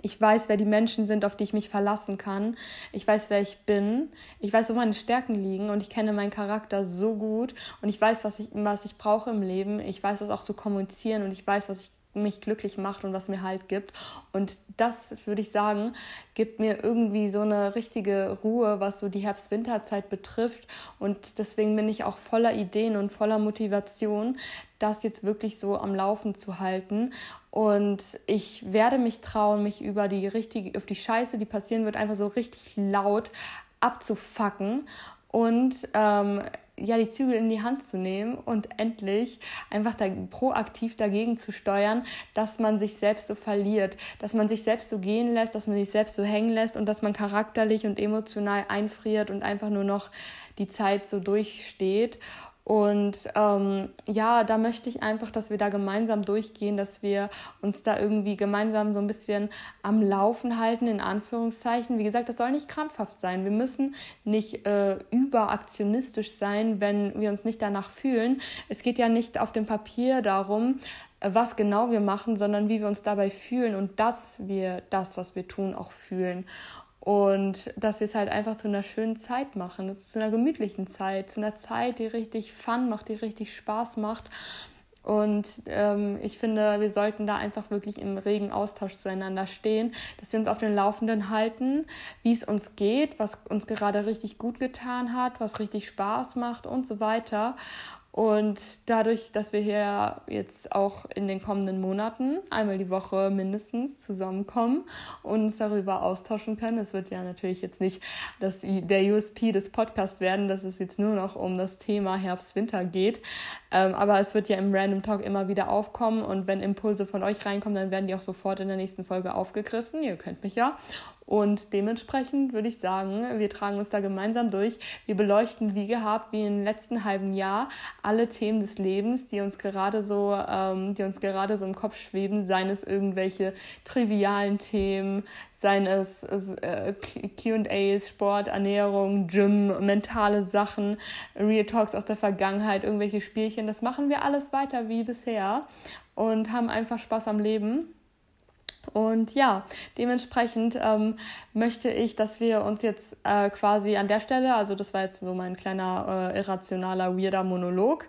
S1: Ich weiß, wer die Menschen sind, auf die ich mich verlassen kann. Ich weiß, wer ich bin. Ich weiß, wo meine Stärken liegen und ich kenne meinen Charakter so gut und ich weiß, was ich, was ich brauche im Leben. Ich weiß das auch zu kommunizieren und ich weiß, was ich mich glücklich macht und was mir Halt gibt. Und das, würde ich sagen, gibt mir irgendwie so eine richtige Ruhe, was so die Herbst-Winterzeit betrifft. Und deswegen bin ich auch voller Ideen und voller Motivation, das jetzt wirklich so am Laufen zu halten. Und ich werde mich trauen, mich über die richtige, auf die Scheiße, die passieren wird, einfach so richtig laut abzufacken und ähm, ja, die Zügel in die Hand zu nehmen und endlich einfach da proaktiv dagegen zu steuern, dass man sich selbst so verliert, dass man sich selbst so gehen lässt, dass man sich selbst so hängen lässt und dass man charakterlich und emotional einfriert und einfach nur noch die Zeit so durchsteht. Und ähm, ja, da möchte ich einfach, dass wir da gemeinsam durchgehen, dass wir uns da irgendwie gemeinsam so ein bisschen am Laufen halten, in Anführungszeichen. Wie gesagt, das soll nicht krampfhaft sein. Wir müssen nicht äh, überaktionistisch sein, wenn wir uns nicht danach fühlen. Es geht ja nicht auf dem Papier darum, was genau wir machen, sondern wie wir uns dabei fühlen und dass wir das, was wir tun, auch fühlen. Und dass wir es halt einfach zu einer schönen Zeit machen, zu einer gemütlichen Zeit, zu einer Zeit, die richtig Fun macht, die richtig Spaß macht. Und ähm, ich finde, wir sollten da einfach wirklich im regen Austausch zueinander stehen, dass wir uns auf den Laufenden halten, wie es uns geht, was uns gerade richtig gut getan hat, was richtig Spaß macht und so weiter. Und dadurch, dass wir hier jetzt auch in den kommenden Monaten einmal die Woche mindestens zusammenkommen und uns darüber austauschen können, es wird ja natürlich jetzt nicht das, der USP des Podcasts werden, dass es jetzt nur noch um das Thema Herbst-Winter geht. Ähm, aber es wird ja im Random Talk immer wieder aufkommen und wenn Impulse von euch reinkommen, dann werden die auch sofort in der nächsten Folge aufgegriffen. Ihr könnt mich ja. Und dementsprechend würde ich sagen, wir tragen uns da gemeinsam durch. Wir beleuchten wie gehabt, wie im letzten halben Jahr, alle Themen des Lebens, die uns gerade so, ähm, die uns gerade so im Kopf schweben, seien es irgendwelche trivialen Themen, seien es äh, QAs, Sport, Ernährung, Gym, mentale Sachen, Real Talks aus der Vergangenheit, irgendwelche Spielchen. Das machen wir alles weiter wie bisher und haben einfach Spaß am Leben. Und ja, dementsprechend ähm, möchte ich, dass wir uns jetzt äh, quasi an der Stelle, also das war jetzt so mein kleiner äh, irrationaler, weirder Monolog.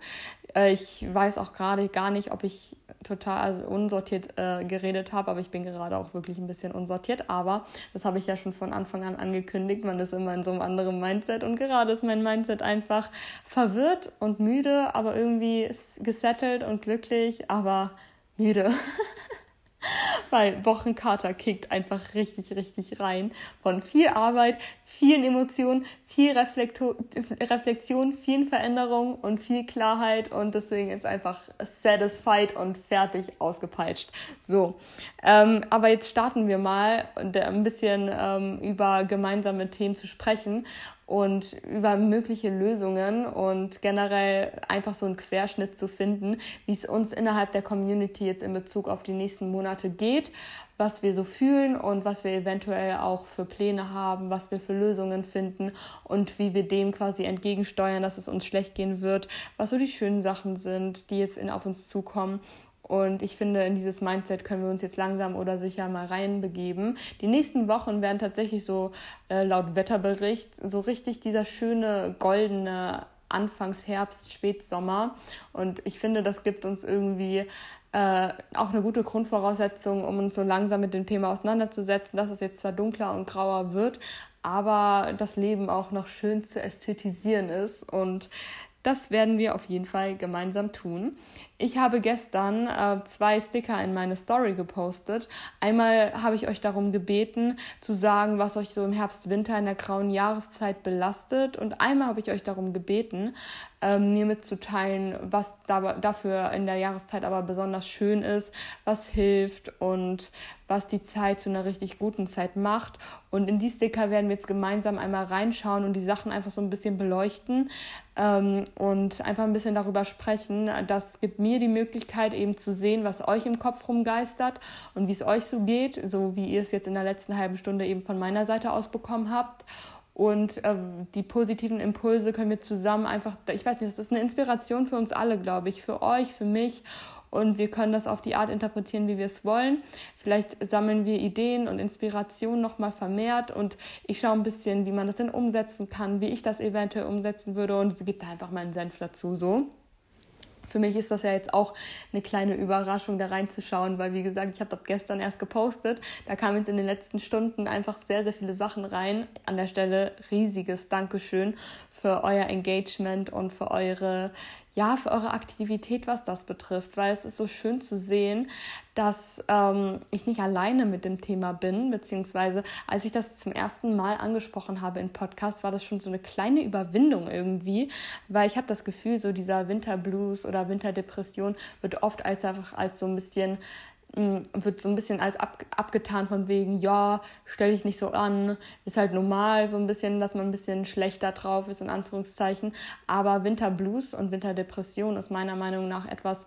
S1: Äh, ich weiß auch gerade gar nicht, ob ich total also unsortiert äh, geredet habe, aber ich bin gerade auch wirklich ein bisschen unsortiert. Aber das habe ich ja schon von Anfang an angekündigt. Man ist immer in so einem anderen Mindset und gerade ist mein Mindset einfach verwirrt und müde, aber irgendwie gesettelt und glücklich, aber müde. Weil Wochenkater kickt einfach richtig, richtig rein. Von viel Arbeit, vielen Emotionen, viel Reflektor Reflexion, vielen Veränderungen und viel Klarheit und deswegen ist einfach satisfied und fertig ausgepeitscht. So, ähm, aber jetzt starten wir mal, ein bisschen ähm, über gemeinsame Themen zu sprechen und über mögliche Lösungen und generell einfach so einen Querschnitt zu finden, wie es uns innerhalb der Community jetzt in Bezug auf die nächsten Monate geht, was wir so fühlen und was wir eventuell auch für Pläne haben, was wir für Lösungen finden und wie wir dem quasi entgegensteuern, dass es uns schlecht gehen wird, was so die schönen Sachen sind, die jetzt in, auf uns zukommen und ich finde, in dieses Mindset können wir uns jetzt langsam oder sicher mal reinbegeben. Die nächsten Wochen werden tatsächlich so äh, laut Wetterbericht so richtig dieser schöne goldene Anfangsherbst, Spätsommer. Und ich finde, das gibt uns irgendwie äh, auch eine gute Grundvoraussetzung, um uns so langsam mit dem Thema auseinanderzusetzen, dass es jetzt zwar dunkler und grauer wird, aber das Leben auch noch schön zu ästhetisieren ist. Und das werden wir auf jeden Fall gemeinsam tun. Ich habe gestern äh, zwei Sticker in meine Story gepostet. Einmal habe ich euch darum gebeten, zu sagen, was euch so im Herbst, Winter in der grauen Jahreszeit belastet. Und einmal habe ich euch darum gebeten, ähm, mir mitzuteilen, was da, dafür in der Jahreszeit aber besonders schön ist, was hilft und was die Zeit zu einer richtig guten Zeit macht. Und in die Sticker werden wir jetzt gemeinsam einmal reinschauen und die Sachen einfach so ein bisschen beleuchten ähm, und einfach ein bisschen darüber sprechen. Das gibt mir die Möglichkeit eben zu sehen, was euch im Kopf rumgeistert und wie es euch so geht, so wie ihr es jetzt in der letzten halben Stunde eben von meiner Seite aus bekommen habt. Und äh, die positiven Impulse können wir zusammen einfach, ich weiß nicht, das ist eine Inspiration für uns alle, glaube ich, für euch, für mich. Und wir können das auf die Art interpretieren, wie wir es wollen. Vielleicht sammeln wir Ideen und Inspirationen nochmal vermehrt und ich schaue ein bisschen, wie man das denn umsetzen kann, wie ich das eventuell umsetzen würde und sie gibt da einfach meinen Senf dazu so für mich ist das ja jetzt auch eine kleine Überraschung, da reinzuschauen, weil wie gesagt, ich habe das gestern erst gepostet. Da kamen jetzt in den letzten Stunden einfach sehr, sehr viele Sachen rein. An der Stelle riesiges Dankeschön für euer Engagement und für eure ja, für eure Aktivität, was das betrifft, weil es ist so schön zu sehen, dass ähm, ich nicht alleine mit dem Thema bin, beziehungsweise als ich das zum ersten Mal angesprochen habe im Podcast, war das schon so eine kleine Überwindung irgendwie, weil ich habe das Gefühl, so dieser Winterblues oder Winterdepression wird oft als einfach als so ein bisschen wird so ein bisschen als ab, abgetan von wegen, ja, stell dich nicht so an, ist halt normal so ein bisschen, dass man ein bisschen schlechter drauf ist, in Anführungszeichen. Aber Winterblues und Winterdepression ist meiner Meinung nach etwas,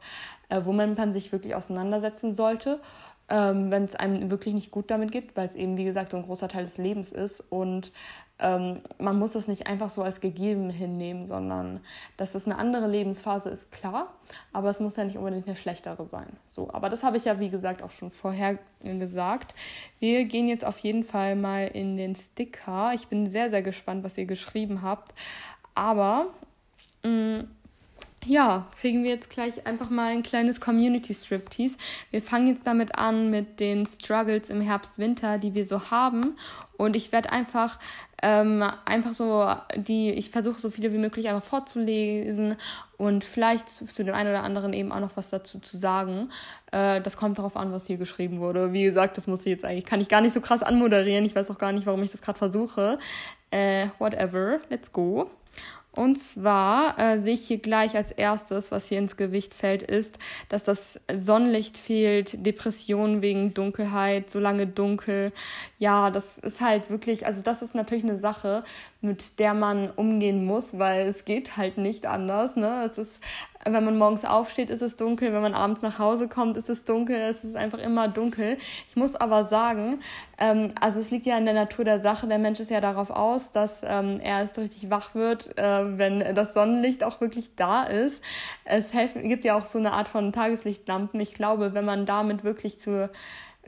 S1: äh, womit man sich wirklich auseinandersetzen sollte, ähm, wenn es einem wirklich nicht gut damit geht, weil es eben, wie gesagt, so ein großer Teil des Lebens ist und ähm, man muss es nicht einfach so als gegeben hinnehmen, sondern dass es eine andere Lebensphase ist, klar, aber es muss ja nicht unbedingt eine schlechtere sein. So, aber das habe ich ja, wie gesagt, auch schon vorher gesagt. Wir gehen jetzt auf jeden Fall mal in den Sticker. Ich bin sehr, sehr gespannt, was ihr geschrieben habt. Aber mh, mm, ja, kriegen wir jetzt gleich einfach mal ein kleines Community Striptease. Wir fangen jetzt damit an mit den Struggles im Herbst, Winter, die wir so haben. Und ich werde einfach, ähm, einfach so die, ich versuche so viele wie möglich einfach vorzulesen und vielleicht zu dem einen oder anderen eben auch noch was dazu zu sagen. Äh, das kommt darauf an, was hier geschrieben wurde. Wie gesagt, das muss ich jetzt eigentlich, kann ich gar nicht so krass anmoderieren. Ich weiß auch gar nicht, warum ich das gerade versuche. Äh, whatever, let's go. Und zwar äh, sehe ich hier gleich als erstes, was hier ins Gewicht fällt, ist, dass das Sonnenlicht fehlt, Depressionen wegen Dunkelheit, so lange dunkel. Ja, das ist halt wirklich, also das ist natürlich eine Sache, mit der man umgehen muss, weil es geht halt nicht anders. Ne? Es ist wenn man morgens aufsteht, ist es dunkel. Wenn man abends nach Hause kommt, ist es dunkel. Es ist einfach immer dunkel. Ich muss aber sagen, ähm, also es liegt ja in der Natur der Sache. Der Mensch ist ja darauf aus, dass ähm, er erst richtig wach wird, äh, wenn das Sonnenlicht auch wirklich da ist. Es helfen, gibt ja auch so eine Art von Tageslichtlampen. Ich glaube, wenn man damit wirklich zu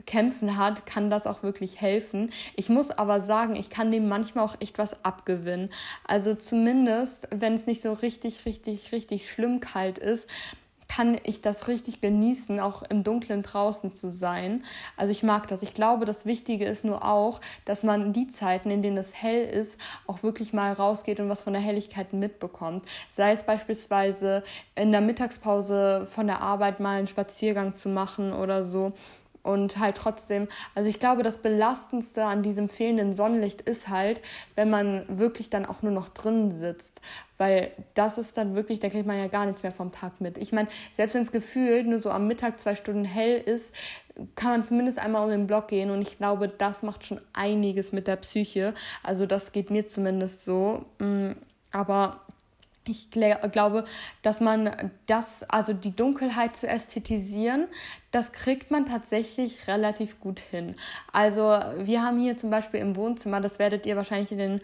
S1: kämpfen hat, kann das auch wirklich helfen. Ich muss aber sagen, ich kann dem manchmal auch echt was abgewinnen. Also zumindest, wenn es nicht so richtig, richtig, richtig schlimm kalt ist, kann ich das richtig genießen, auch im Dunkeln draußen zu sein. Also ich mag das. Ich glaube, das Wichtige ist nur auch, dass man die Zeiten, in denen es hell ist, auch wirklich mal rausgeht und was von der Helligkeit mitbekommt. Sei es beispielsweise in der Mittagspause von der Arbeit mal einen Spaziergang zu machen oder so und halt trotzdem, also ich glaube, das Belastendste an diesem fehlenden Sonnenlicht ist halt, wenn man wirklich dann auch nur noch drin sitzt. Weil das ist dann wirklich, da kriegt man ja gar nichts mehr vom Tag mit. Ich meine, selbst wenn es gefühlt nur so am Mittag zwei Stunden hell ist, kann man zumindest einmal um den Block gehen und ich glaube, das macht schon einiges mit der Psyche. Also das geht mir zumindest so. Mm, aber ich glaube, dass man das, also die Dunkelheit zu ästhetisieren, das kriegt man tatsächlich relativ gut hin. Also wir haben hier zum Beispiel im Wohnzimmer, das werdet ihr wahrscheinlich in den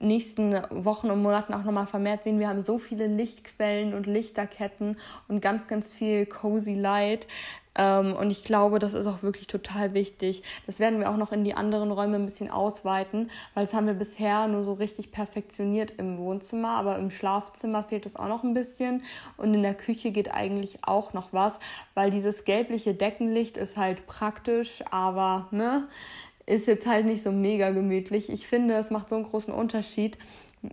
S1: nächsten Wochen und Monaten auch nochmal vermehrt sehen. Wir haben so viele Lichtquellen und Lichterketten und ganz, ganz viel Cozy Light. Ähm, und ich glaube, das ist auch wirklich total wichtig. Das werden wir auch noch in die anderen Räume ein bisschen ausweiten, weil das haben wir bisher nur so richtig perfektioniert im Wohnzimmer, aber im Schlafzimmer fehlt es auch noch ein bisschen. Und in der Küche geht eigentlich auch noch was, weil dieses gelbliche Deckenlicht ist halt praktisch, aber ne, ist jetzt halt nicht so mega gemütlich. Ich finde, es macht so einen großen Unterschied,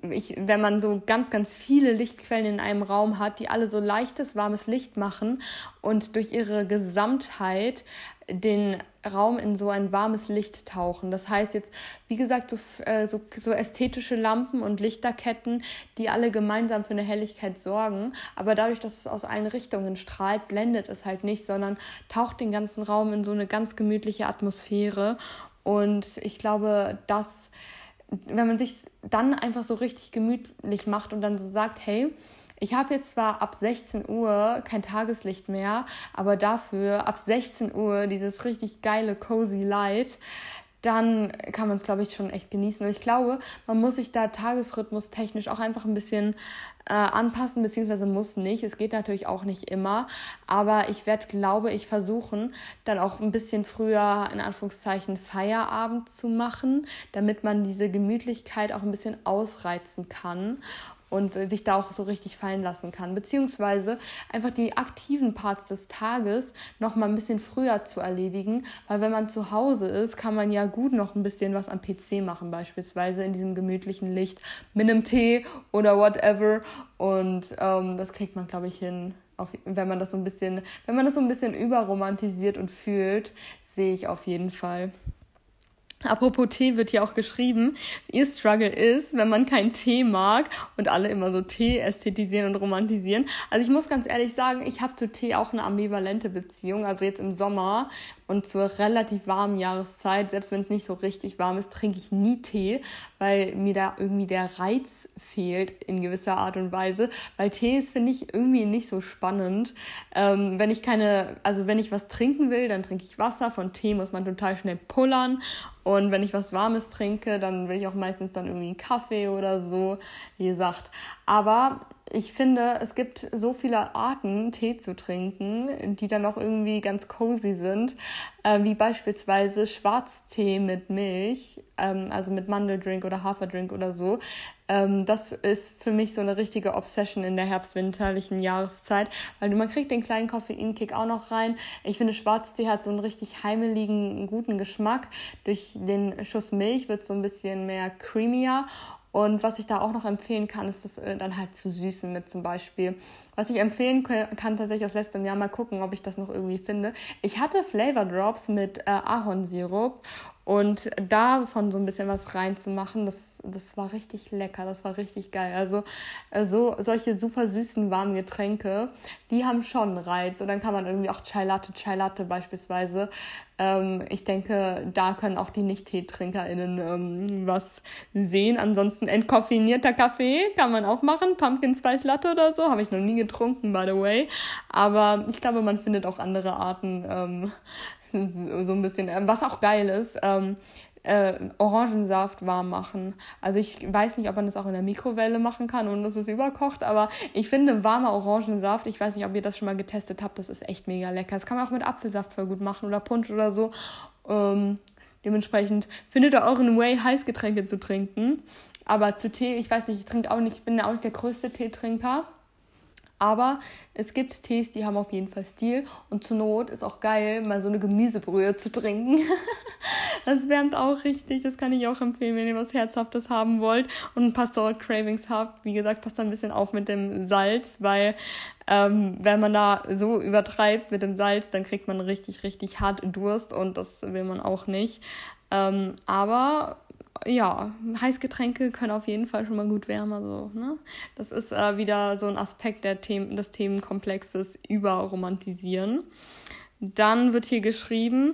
S1: ich, wenn man so ganz, ganz viele Lichtquellen in einem Raum hat, die alle so leichtes, warmes Licht machen und durch ihre Gesamtheit den Raum in so ein warmes Licht tauchen. Das heißt jetzt, wie gesagt, so, äh, so, so ästhetische Lampen und Lichterketten, die alle gemeinsam für eine Helligkeit sorgen. Aber dadurch, dass es aus allen Richtungen strahlt, blendet es halt nicht, sondern taucht den ganzen Raum in so eine ganz gemütliche Atmosphäre. Und ich glaube, das wenn man sich dann einfach so richtig gemütlich macht und dann so sagt, hey, ich habe jetzt zwar ab 16 Uhr kein Tageslicht mehr, aber dafür ab 16 Uhr dieses richtig geile Cozy Light, dann kann man es, glaube ich, schon echt genießen. Und ich glaube, man muss sich da tagesrhythmus technisch auch einfach ein bisschen äh, anpassen, beziehungsweise muss nicht. Es geht natürlich auch nicht immer. Aber ich werde, glaube ich, versuchen, dann auch ein bisschen früher, in Anführungszeichen, Feierabend zu machen, damit man diese Gemütlichkeit auch ein bisschen ausreizen kann und sich da auch so richtig fallen lassen kann. Beziehungsweise einfach die aktiven Parts des Tages noch mal ein bisschen früher zu erledigen, weil wenn man zu Hause ist, kann man ja gut noch ein bisschen was am PC machen, beispielsweise in diesem gemütlichen Licht mit einem Tee oder whatever. Und ähm, das kriegt man, glaube ich, hin auf, wenn man das so ein bisschen, wenn man das so ein bisschen überromantisiert und fühlt, sehe ich auf jeden Fall. Apropos Tee wird hier auch geschrieben, ihr Struggle ist, wenn man keinen Tee mag und alle immer so Tee ästhetisieren und romantisieren. Also ich muss ganz ehrlich sagen, ich habe zu Tee auch eine ambivalente Beziehung. Also jetzt im Sommer und zur relativ warmen Jahreszeit, selbst wenn es nicht so richtig warm ist, trinke ich nie Tee, weil mir da irgendwie der Reiz fehlt in gewisser Art und Weise. Weil Tee ist, finde ich, irgendwie nicht so spannend. Ähm, wenn ich keine, also wenn ich was trinken will, dann trinke ich Wasser. Von Tee muss man total schnell pullern. Und wenn ich was Warmes trinke, dann will ich auch meistens dann irgendwie einen Kaffee oder so, wie gesagt. Aber ich finde, es gibt so viele Arten, Tee zu trinken, die dann auch irgendwie ganz cozy sind, äh, wie beispielsweise Schwarztee mit Milch, ähm, also mit Mandeldrink oder Haferdrink oder so. Ähm, das ist für mich so eine richtige Obsession in der herbstwinterlichen Jahreszeit, weil man kriegt den kleinen Koffeinkick auch noch rein. Ich finde, Schwarztee hat so einen richtig heimeligen, guten Geschmack. Durch den Schuss Milch wird es so ein bisschen mehr creamier und was ich da auch noch empfehlen kann, ist das dann halt zu süßen mit zum Beispiel. Was ich empfehlen kann, tatsächlich aus letztem Jahr mal gucken, ob ich das noch irgendwie finde. Ich hatte Flavor Drops mit äh, Ahornsirup und davon so ein bisschen was reinzumachen, das, das war richtig lecker, das war richtig geil. Also äh, so solche super süßen warmen Getränke, die haben schon einen Reiz. Und dann kann man irgendwie auch Chai Latte, Chai Latte beispielsweise. Ähm, ich denke, da können auch die Nicht-TeetrinkerInnen ähm, was sehen. Ansonsten entkoffinierter Kaffee kann man auch machen. Pumpkin Spice Latte oder so, habe ich noch nie getrunken, by the way. Aber ich glaube, man findet auch andere Arten, ähm, so ein bisschen, ähm, was auch geil ist, ähm, äh, Orangensaft warm machen. Also ich weiß nicht, ob man das auch in der Mikrowelle machen kann und es überkocht, aber ich finde warmer Orangensaft, ich weiß nicht, ob ihr das schon mal getestet habt, das ist echt mega lecker. Das kann man auch mit Apfelsaft voll gut machen oder Punsch oder so. Ähm, dementsprechend findet ihr euren Way, Heißgetränke zu trinken. Aber zu Tee, ich weiß nicht, ich trinke auch nicht, ich bin auch nicht der größte Teetrinker. Aber es gibt Tees, die haben auf jeden Fall Stil. Und zur Not ist auch geil, mal so eine Gemüsebrühe zu trinken. das wärmt auch richtig. Das kann ich auch empfehlen, wenn ihr was Herzhaftes haben wollt und ein paar Salt Cravings habt. Wie gesagt, passt da ein bisschen auf mit dem Salz, weil ähm, wenn man da so übertreibt mit dem Salz, dann kriegt man richtig, richtig hart Durst und das will man auch nicht. Ähm, aber ja, Heißgetränke können auf jeden Fall schon mal gut wärmen. Also, ne? Das ist äh, wieder so ein Aspekt der Themen, des Themenkomplexes überromantisieren. Dann wird hier geschrieben,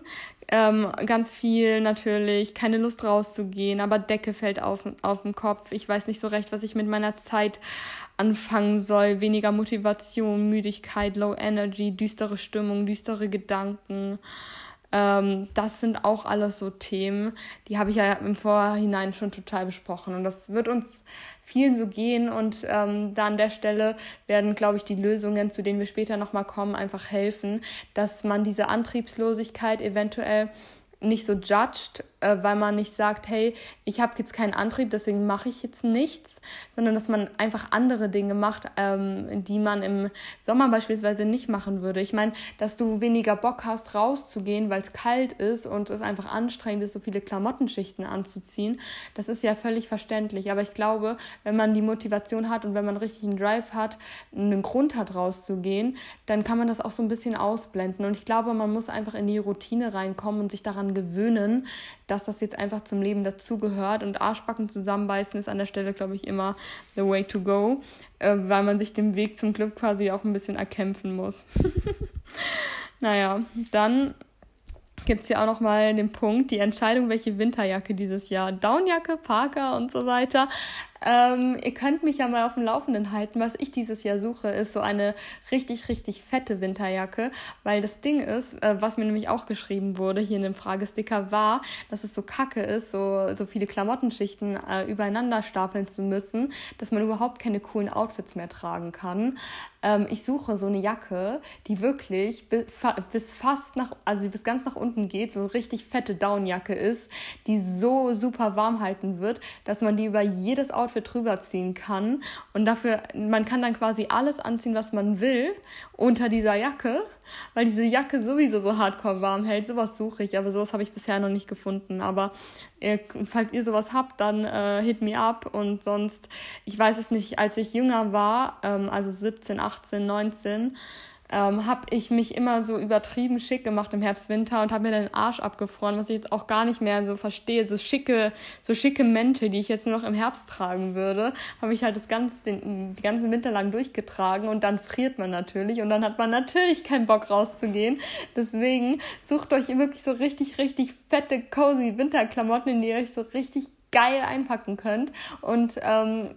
S1: ähm, ganz viel natürlich, keine Lust rauszugehen, aber Decke fällt auf, auf den Kopf. Ich weiß nicht so recht, was ich mit meiner Zeit anfangen soll. Weniger Motivation, Müdigkeit, Low Energy, düstere Stimmung, düstere Gedanken. Ähm, das sind auch alles so Themen, die habe ich ja im Vorhinein schon total besprochen. Und das wird uns vielen so gehen. Und ähm, da an der Stelle werden, glaube ich, die Lösungen, zu denen wir später nochmal kommen, einfach helfen, dass man diese Antriebslosigkeit eventuell nicht so judged, äh, weil man nicht sagt, hey, ich habe jetzt keinen Antrieb, deswegen mache ich jetzt nichts, sondern dass man einfach andere Dinge macht, ähm, die man im Sommer beispielsweise nicht machen würde. Ich meine, dass du weniger Bock hast, rauszugehen, weil es kalt ist und es einfach anstrengend ist, so viele Klamottenschichten anzuziehen, das ist ja völlig verständlich. Aber ich glaube, wenn man die Motivation hat und wenn man richtig einen Drive hat, einen Grund hat, rauszugehen, dann kann man das auch so ein bisschen ausblenden. Und ich glaube, man muss einfach in die Routine reinkommen und sich daran gewöhnen, dass das jetzt einfach zum Leben dazugehört. Und Arschbacken zusammenbeißen ist an der Stelle, glaube ich, immer the way to go, äh, weil man sich den Weg zum Glück quasi auch ein bisschen erkämpfen muss. naja, dann gibt es ja auch nochmal den Punkt, die Entscheidung, welche Winterjacke dieses Jahr, Downjacke, Parker und so weiter. Ähm, ihr könnt mich ja mal auf dem Laufenden halten. Was ich dieses Jahr suche, ist so eine richtig, richtig fette Winterjacke, weil das Ding ist, äh, was mir nämlich auch geschrieben wurde hier in dem Fragesticker, war, dass es so kacke ist, so, so viele Klamottenschichten äh, übereinander stapeln zu müssen, dass man überhaupt keine coolen Outfits mehr tragen kann. Ähm, ich suche so eine Jacke, die wirklich bis, bis fast nach, also bis ganz nach unten geht, so richtig fette Downjacke ist, die so super warm halten wird, dass man die über jedes Outfit Outfit drüber ziehen kann. Und dafür, man kann dann quasi alles anziehen, was man will, unter dieser Jacke, weil diese Jacke sowieso so hardcore warm hält. Sowas suche ich, aber sowas habe ich bisher noch nicht gefunden. Aber ihr, falls ihr sowas habt, dann äh, hit me up. Und sonst, ich weiß es nicht, als ich jünger war, ähm, also 17, 18, 19, ähm, habe ich mich immer so übertrieben schick gemacht im Herbst, Winter und habe mir den Arsch abgefroren, was ich jetzt auch gar nicht mehr so verstehe. So schicke, so schicke Mäntel, die ich jetzt nur noch im Herbst tragen würde, habe ich halt das ganze, den, die ganzen Winter lang durchgetragen und dann friert man natürlich und dann hat man natürlich keinen Bock rauszugehen. Deswegen sucht euch wirklich so richtig, richtig fette, cozy Winterklamotten, in die ihr euch so richtig geil einpacken könnt. Und ähm,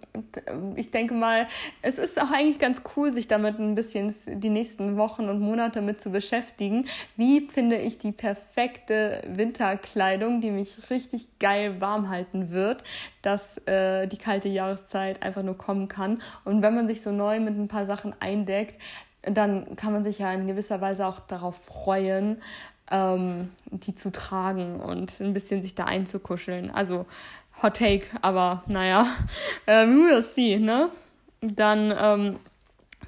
S1: ich denke mal, es ist auch eigentlich ganz cool, sich damit ein bisschen die nächsten Wochen und Monate mit zu beschäftigen. Wie finde ich die perfekte Winterkleidung, die mich richtig geil warm halten wird, dass äh, die kalte Jahreszeit einfach nur kommen kann. Und wenn man sich so neu mit ein paar Sachen eindeckt, dann kann man sich ja in gewisser Weise auch darauf freuen, ähm, die zu tragen und ein bisschen sich da einzukuscheln. Also Hot Take, aber naja, äh, we will see, ne? Dann ähm,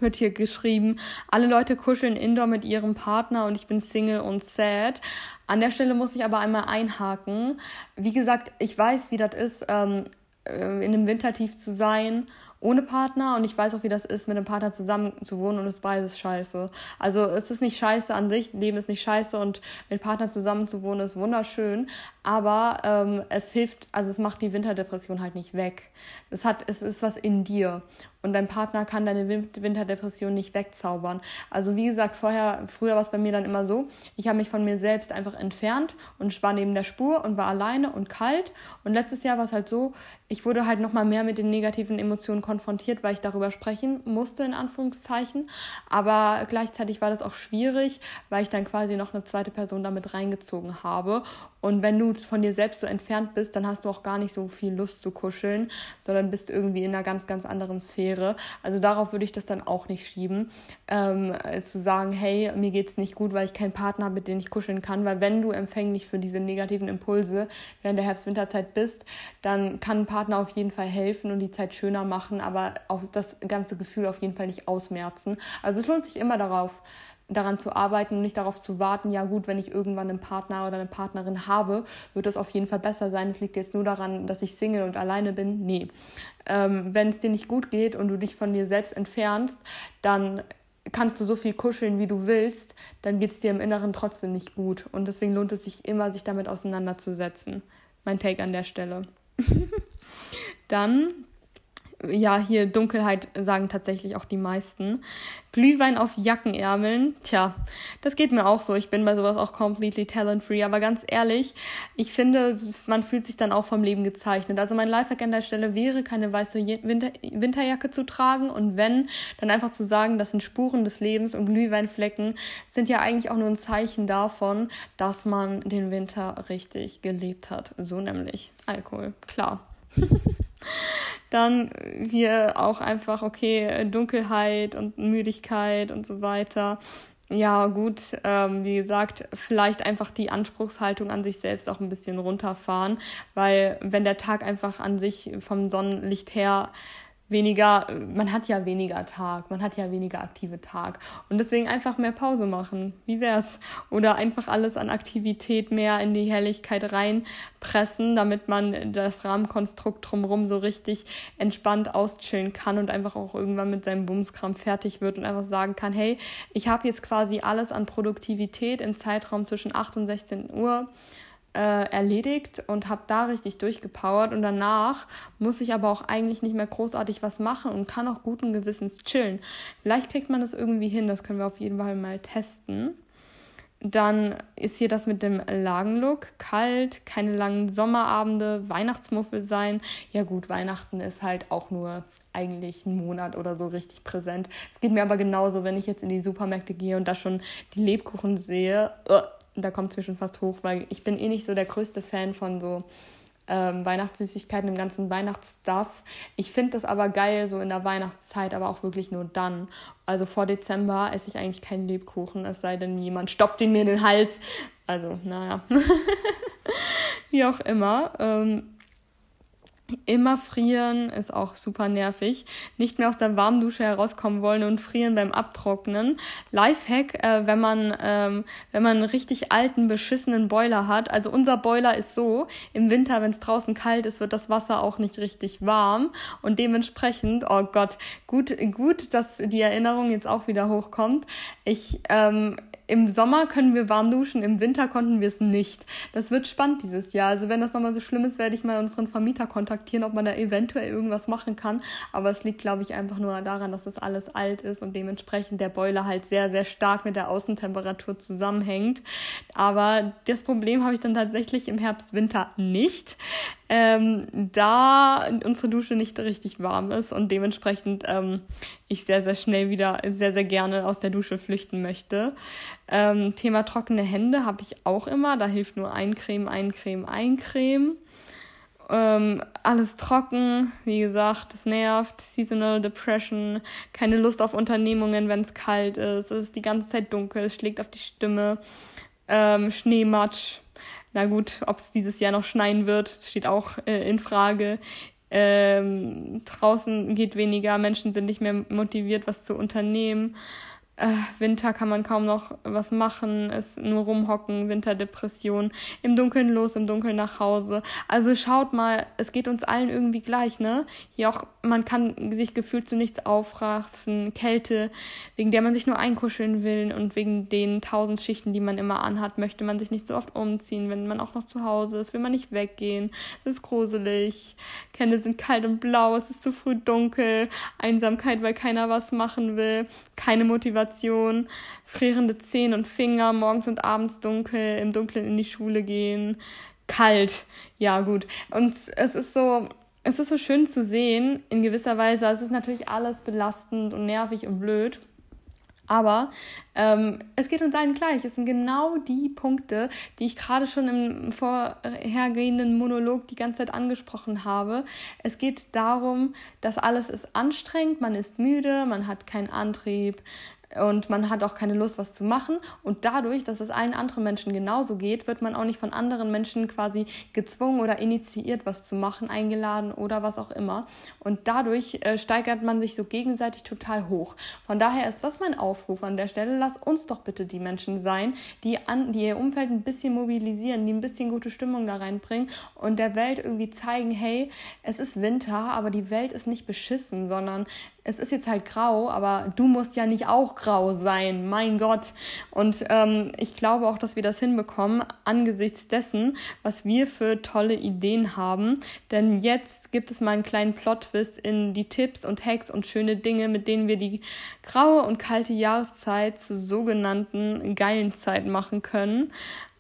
S1: wird hier geschrieben, alle Leute kuscheln indoor mit ihrem Partner und ich bin Single und sad. An der Stelle muss ich aber einmal einhaken. Wie gesagt, ich weiß, wie das ist, ähm, äh, in einem Wintertief zu sein ohne Partner und ich weiß auch, wie das ist, mit einem Partner zusammen zu wohnen und es beides scheiße. Also es ist nicht scheiße an sich, Leben ist nicht scheiße und mit Partner zusammen zu wohnen ist wunderschön, aber ähm, es hilft, also es macht die Winterdepression halt nicht weg. Es hat, es ist was in dir und dein Partner kann deine Winterdepression nicht wegzaubern. Also wie gesagt, vorher, früher war es bei mir dann immer so, ich habe mich von mir selbst einfach entfernt und war neben der Spur und war alleine und kalt. Und letztes Jahr war es halt so, ich wurde halt nochmal mehr mit den negativen Emotionen konfrontiert, weil ich darüber sprechen musste, in Anführungszeichen. Aber gleichzeitig war das auch schwierig, weil ich dann quasi noch eine zweite Person damit reingezogen habe. Und wenn du von dir selbst so entfernt bist, dann hast du auch gar nicht so viel Lust zu kuscheln, sondern bist irgendwie in einer ganz, ganz anderen Sphäre. Also darauf würde ich das dann auch nicht schieben, ähm, zu sagen, hey, mir geht's nicht gut, weil ich keinen Partner habe, mit dem ich kuscheln kann. Weil wenn du empfänglich für diese negativen Impulse während der Herbst-Winterzeit bist, dann kann ein Partner auf jeden Fall helfen und die Zeit schöner machen, aber auch das ganze Gefühl auf jeden Fall nicht ausmerzen. Also es lohnt sich immer darauf, daran zu arbeiten und nicht darauf zu warten, ja gut, wenn ich irgendwann einen Partner oder eine Partnerin habe, wird das auf jeden Fall besser sein. Es liegt jetzt nur daran, dass ich Single und alleine bin. Nee. Ähm, wenn es dir nicht gut geht und du dich von dir selbst entfernst, dann kannst du so viel kuscheln, wie du willst, dann geht es dir im Inneren trotzdem nicht gut. Und deswegen lohnt es sich immer, sich damit auseinanderzusetzen. Mein Take an der Stelle. dann ja, hier Dunkelheit sagen tatsächlich auch die meisten. Glühwein auf Jackenärmeln, tja, das geht mir auch so. Ich bin bei sowas auch completely talent-free. Aber ganz ehrlich, ich finde, man fühlt sich dann auch vom Leben gezeichnet. Also mein Lifehack an der Stelle wäre, keine weiße Winter Winterjacke zu tragen. Und wenn, dann einfach zu sagen, das sind Spuren des Lebens und Glühweinflecken sind ja eigentlich auch nur ein Zeichen davon, dass man den Winter richtig gelebt hat. So nämlich Alkohol, klar. Dann hier auch einfach, okay, Dunkelheit und Müdigkeit und so weiter. Ja, gut, ähm, wie gesagt, vielleicht einfach die Anspruchshaltung an sich selbst auch ein bisschen runterfahren, weil wenn der Tag einfach an sich vom Sonnenlicht her weniger, man hat ja weniger Tag, man hat ja weniger aktive Tag. Und deswegen einfach mehr Pause machen. Wie wär's? Oder einfach alles an Aktivität mehr in die Helligkeit reinpressen, damit man das Rahmenkonstrukt drumherum so richtig entspannt auschillen kann und einfach auch irgendwann mit seinem Bumskram fertig wird und einfach sagen kann, hey, ich habe jetzt quasi alles an Produktivität im Zeitraum zwischen 8 und 16 Uhr äh, erledigt und habe da richtig durchgepowert und danach muss ich aber auch eigentlich nicht mehr großartig was machen und kann auch guten Gewissens chillen. Vielleicht kriegt man das irgendwie hin, das können wir auf jeden Fall mal testen. Dann ist hier das mit dem Lagenlook. Kalt, keine langen Sommerabende, Weihnachtsmuffel sein. Ja gut, Weihnachten ist halt auch nur eigentlich einen Monat oder so richtig präsent. Es geht mir aber genauso, wenn ich jetzt in die Supermärkte gehe und da schon die Lebkuchen sehe. Da kommt es mir schon fast hoch, weil ich bin eh nicht so der größte Fan von so ähm, Weihnachtssüßigkeiten, dem ganzen Weihnachtsstuff. Ich finde das aber geil, so in der Weihnachtszeit, aber auch wirklich nur dann. Also vor Dezember esse ich eigentlich keinen Lebkuchen, es sei denn, jemand stopft ihn mir in den Hals. Also, naja. Wie auch immer. Ähm, Immer frieren ist auch super nervig. Nicht mehr aus der Warmdusche herauskommen wollen und frieren beim Abtrocknen. Lifehack, äh, wenn man ähm, wenn man einen richtig alten beschissenen Boiler hat. Also unser Boiler ist so: Im Winter, wenn es draußen kalt ist, wird das Wasser auch nicht richtig warm und dementsprechend, oh Gott, gut gut, dass die Erinnerung jetzt auch wieder hochkommt. Ich ähm, im Sommer können wir warm duschen, im Winter konnten wir es nicht. Das wird spannend dieses Jahr. Also wenn das nochmal so schlimm ist, werde ich mal unseren Vermieter kontaktieren, ob man da eventuell irgendwas machen kann. Aber es liegt, glaube ich, einfach nur daran, dass das alles alt ist und dementsprechend der Boiler halt sehr, sehr stark mit der Außentemperatur zusammenhängt. Aber das Problem habe ich dann tatsächlich im Herbst, Winter nicht ähm, da unsere Dusche nicht richtig warm ist und dementsprechend ähm, ich sehr, sehr schnell wieder sehr, sehr gerne aus der Dusche flüchten möchte. Ähm, Thema trockene Hände habe ich auch immer. Da hilft nur Eincremen, Eincremen, Eincremen. Ähm, alles trocken, wie gesagt, das nervt. Seasonal Depression, keine Lust auf Unternehmungen, wenn es kalt ist. Es ist die ganze Zeit dunkel, es schlägt auf die Stimme. Ähm, Schneematsch, na gut, ob es dieses Jahr noch schneien wird, steht auch äh, in Frage. Ähm, draußen geht weniger, Menschen sind nicht mehr motiviert, was zu unternehmen Winter kann man kaum noch was machen, ist nur rumhocken, Winterdepression, im Dunkeln los, im Dunkeln nach Hause. Also schaut mal, es geht uns allen irgendwie gleich, ne? Hier auch, man kann sich gefühlt zu nichts aufraffen, Kälte, wegen der man sich nur einkuscheln will und wegen den tausend Schichten, die man immer anhat, möchte man sich nicht so oft umziehen, wenn man auch noch zu Hause ist, will man nicht weggehen. Es ist gruselig, Hände sind kalt und blau, es ist zu früh dunkel, Einsamkeit, weil keiner was machen will, keine Motivation Motivation, frierende Zehen und Finger, morgens und abends dunkel, im Dunkeln in die Schule gehen, kalt. Ja, gut. Und es ist so, es ist so schön zu sehen, in gewisser Weise. Es ist natürlich alles belastend und nervig und blöd. Aber ähm, es geht uns allen gleich. Es sind genau die Punkte, die ich gerade schon im vorhergehenden Monolog die ganze Zeit angesprochen habe. Es geht darum, dass alles ist anstrengend, man ist müde, man hat keinen Antrieb, und man hat auch keine Lust, was zu machen. Und dadurch, dass es allen anderen Menschen genauso geht, wird man auch nicht von anderen Menschen quasi gezwungen oder initiiert, was zu machen, eingeladen oder was auch immer. Und dadurch äh, steigert man sich so gegenseitig total hoch. Von daher ist das mein Aufruf an der Stelle. Lass uns doch bitte die Menschen sein, die, an, die ihr Umfeld ein bisschen mobilisieren, die ein bisschen gute Stimmung da reinbringen und der Welt irgendwie zeigen, hey, es ist Winter, aber die Welt ist nicht beschissen, sondern es ist jetzt halt grau, aber du musst ja nicht auch grau sein, mein Gott. Und ähm, ich glaube auch, dass wir das hinbekommen angesichts dessen, was wir für tolle Ideen haben. Denn jetzt gibt es mal einen kleinen Plot-Twist in die Tipps und Hacks und schöne Dinge, mit denen wir die graue und kalte Jahreszeit zur sogenannten geilen Zeit machen können.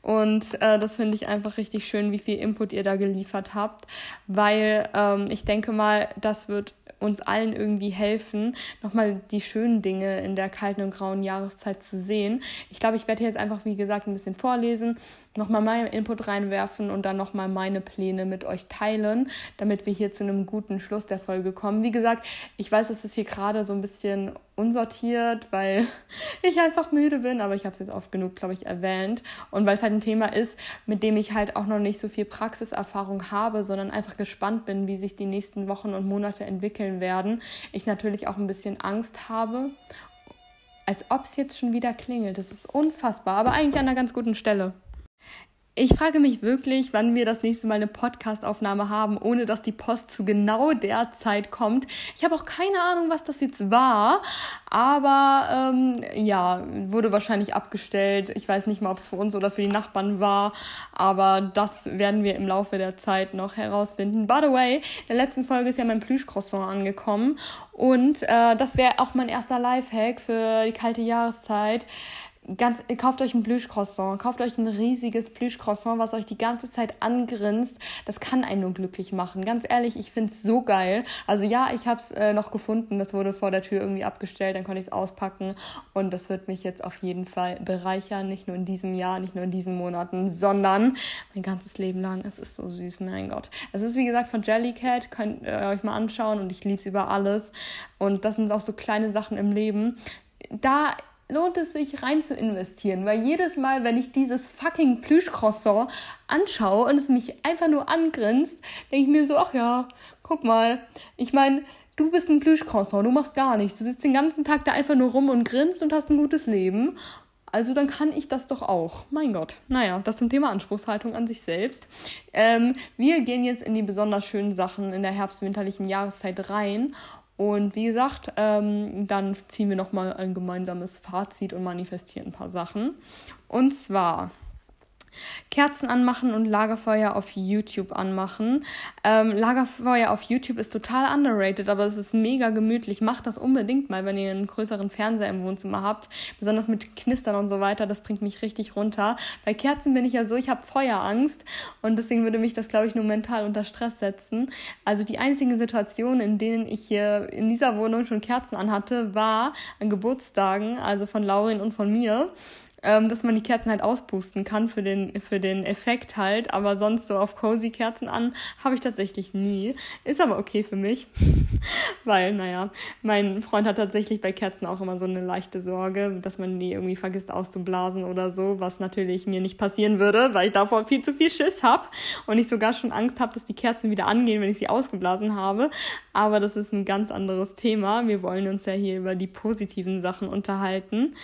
S1: Und äh, das finde ich einfach richtig schön, wie viel Input ihr da geliefert habt, weil ähm, ich denke mal, das wird uns allen irgendwie helfen, nochmal die schönen Dinge in der kalten und grauen Jahreszeit zu sehen. Ich glaube, ich werde jetzt einfach, wie gesagt, ein bisschen vorlesen, nochmal meinen Input reinwerfen und dann nochmal meine Pläne mit euch teilen, damit wir hier zu einem guten Schluss der Folge kommen. Wie gesagt, ich weiß, es ist hier gerade so ein bisschen unsortiert, weil ich einfach müde bin, aber ich habe es jetzt oft genug, glaube ich, erwähnt. Und weil es halt ein Thema ist, mit dem ich halt auch noch nicht so viel Praxiserfahrung habe, sondern einfach gespannt bin, wie sich die nächsten Wochen und Monate entwickeln werden. Ich natürlich auch ein bisschen Angst habe. Als ob es jetzt schon wieder klingelt. Das ist unfassbar, aber eigentlich an einer ganz guten Stelle. Ich frage mich wirklich, wann wir das nächste Mal eine Podcastaufnahme haben, ohne dass die Post zu genau der Zeit kommt. Ich habe auch keine Ahnung, was das jetzt war, aber ähm, ja, wurde wahrscheinlich abgestellt. Ich weiß nicht mal, ob es für uns oder für die Nachbarn war, aber das werden wir im Laufe der Zeit noch herausfinden. By the way, in der letzten Folge ist ja mein Plüschcroissant angekommen und äh, das wäre auch mein erster Lifehack für die kalte Jahreszeit ganz, kauft euch ein Plüschcroissant, kauft euch ein riesiges Plüschcroissant, was euch die ganze Zeit angrinst. Das kann einen nur glücklich machen. Ganz ehrlich, ich find's so geil. Also ja, ich hab's äh, noch gefunden. Das wurde vor der Tür irgendwie abgestellt, dann konnte ich's auspacken. Und das wird mich jetzt auf jeden Fall bereichern. Nicht nur in diesem Jahr, nicht nur in diesen Monaten, sondern mein ganzes Leben lang. Es ist so süß, mein Gott. Es ist wie gesagt von Jellycat, könnt ihr euch mal anschauen und ich lieb's über alles. Und das sind auch so kleine Sachen im Leben. Da lohnt es sich rein zu investieren, weil jedes Mal, wenn ich dieses fucking Plüschcroissant anschaue und es mich einfach nur angrinst, denke ich mir so, ach ja, guck mal, ich meine, du bist ein Plüschcroissant, du machst gar nichts, du sitzt den ganzen Tag da einfach nur rum und grinst und hast ein gutes Leben. Also dann kann ich das doch auch. Mein Gott. Naja, das zum Thema Anspruchshaltung an sich selbst. Ähm, wir gehen jetzt in die besonders schönen Sachen in der herbstwinterlichen Jahreszeit rein. Und wie gesagt, ähm, dann ziehen wir nochmal ein gemeinsames Fazit und manifestieren ein paar Sachen. Und zwar Kerzen anmachen und Lagerfeuer auf YouTube anmachen. Ähm, Lagerfeuer auf YouTube ist total underrated, aber es ist mega gemütlich. Macht das unbedingt mal, wenn ihr einen größeren Fernseher im Wohnzimmer habt. Besonders mit Knistern und so weiter. Das bringt mich richtig runter. Bei Kerzen bin ich ja so, ich habe Feuerangst und deswegen würde mich das, glaube ich, nur mental unter Stress setzen. Also die einzigen Situationen, in denen ich hier in dieser Wohnung schon Kerzen anhatte, war an Geburtstagen, also von Laurin und von mir ähm, dass man die Kerzen halt auspusten kann für den, für den Effekt halt. Aber sonst so auf cozy Kerzen an habe ich tatsächlich nie. Ist aber okay für mich, weil, naja, mein Freund hat tatsächlich bei Kerzen auch immer so eine leichte Sorge, dass man die irgendwie vergisst auszublasen oder so, was natürlich mir nicht passieren würde, weil ich davor viel zu viel Schiss habe und ich sogar schon Angst habe, dass die Kerzen wieder angehen, wenn ich sie ausgeblasen habe. Aber das ist ein ganz anderes Thema. Wir wollen uns ja hier über die positiven Sachen unterhalten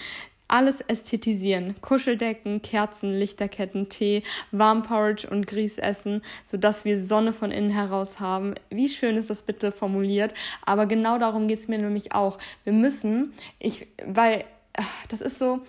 S1: alles ästhetisieren. Kuscheldecken, Kerzen, Lichterketten, Tee, Warmporridge und Grieß essen, sodass wir Sonne von innen heraus haben. Wie schön ist das bitte formuliert? Aber genau darum geht's mir nämlich auch. Wir müssen, ich, weil, das ist so,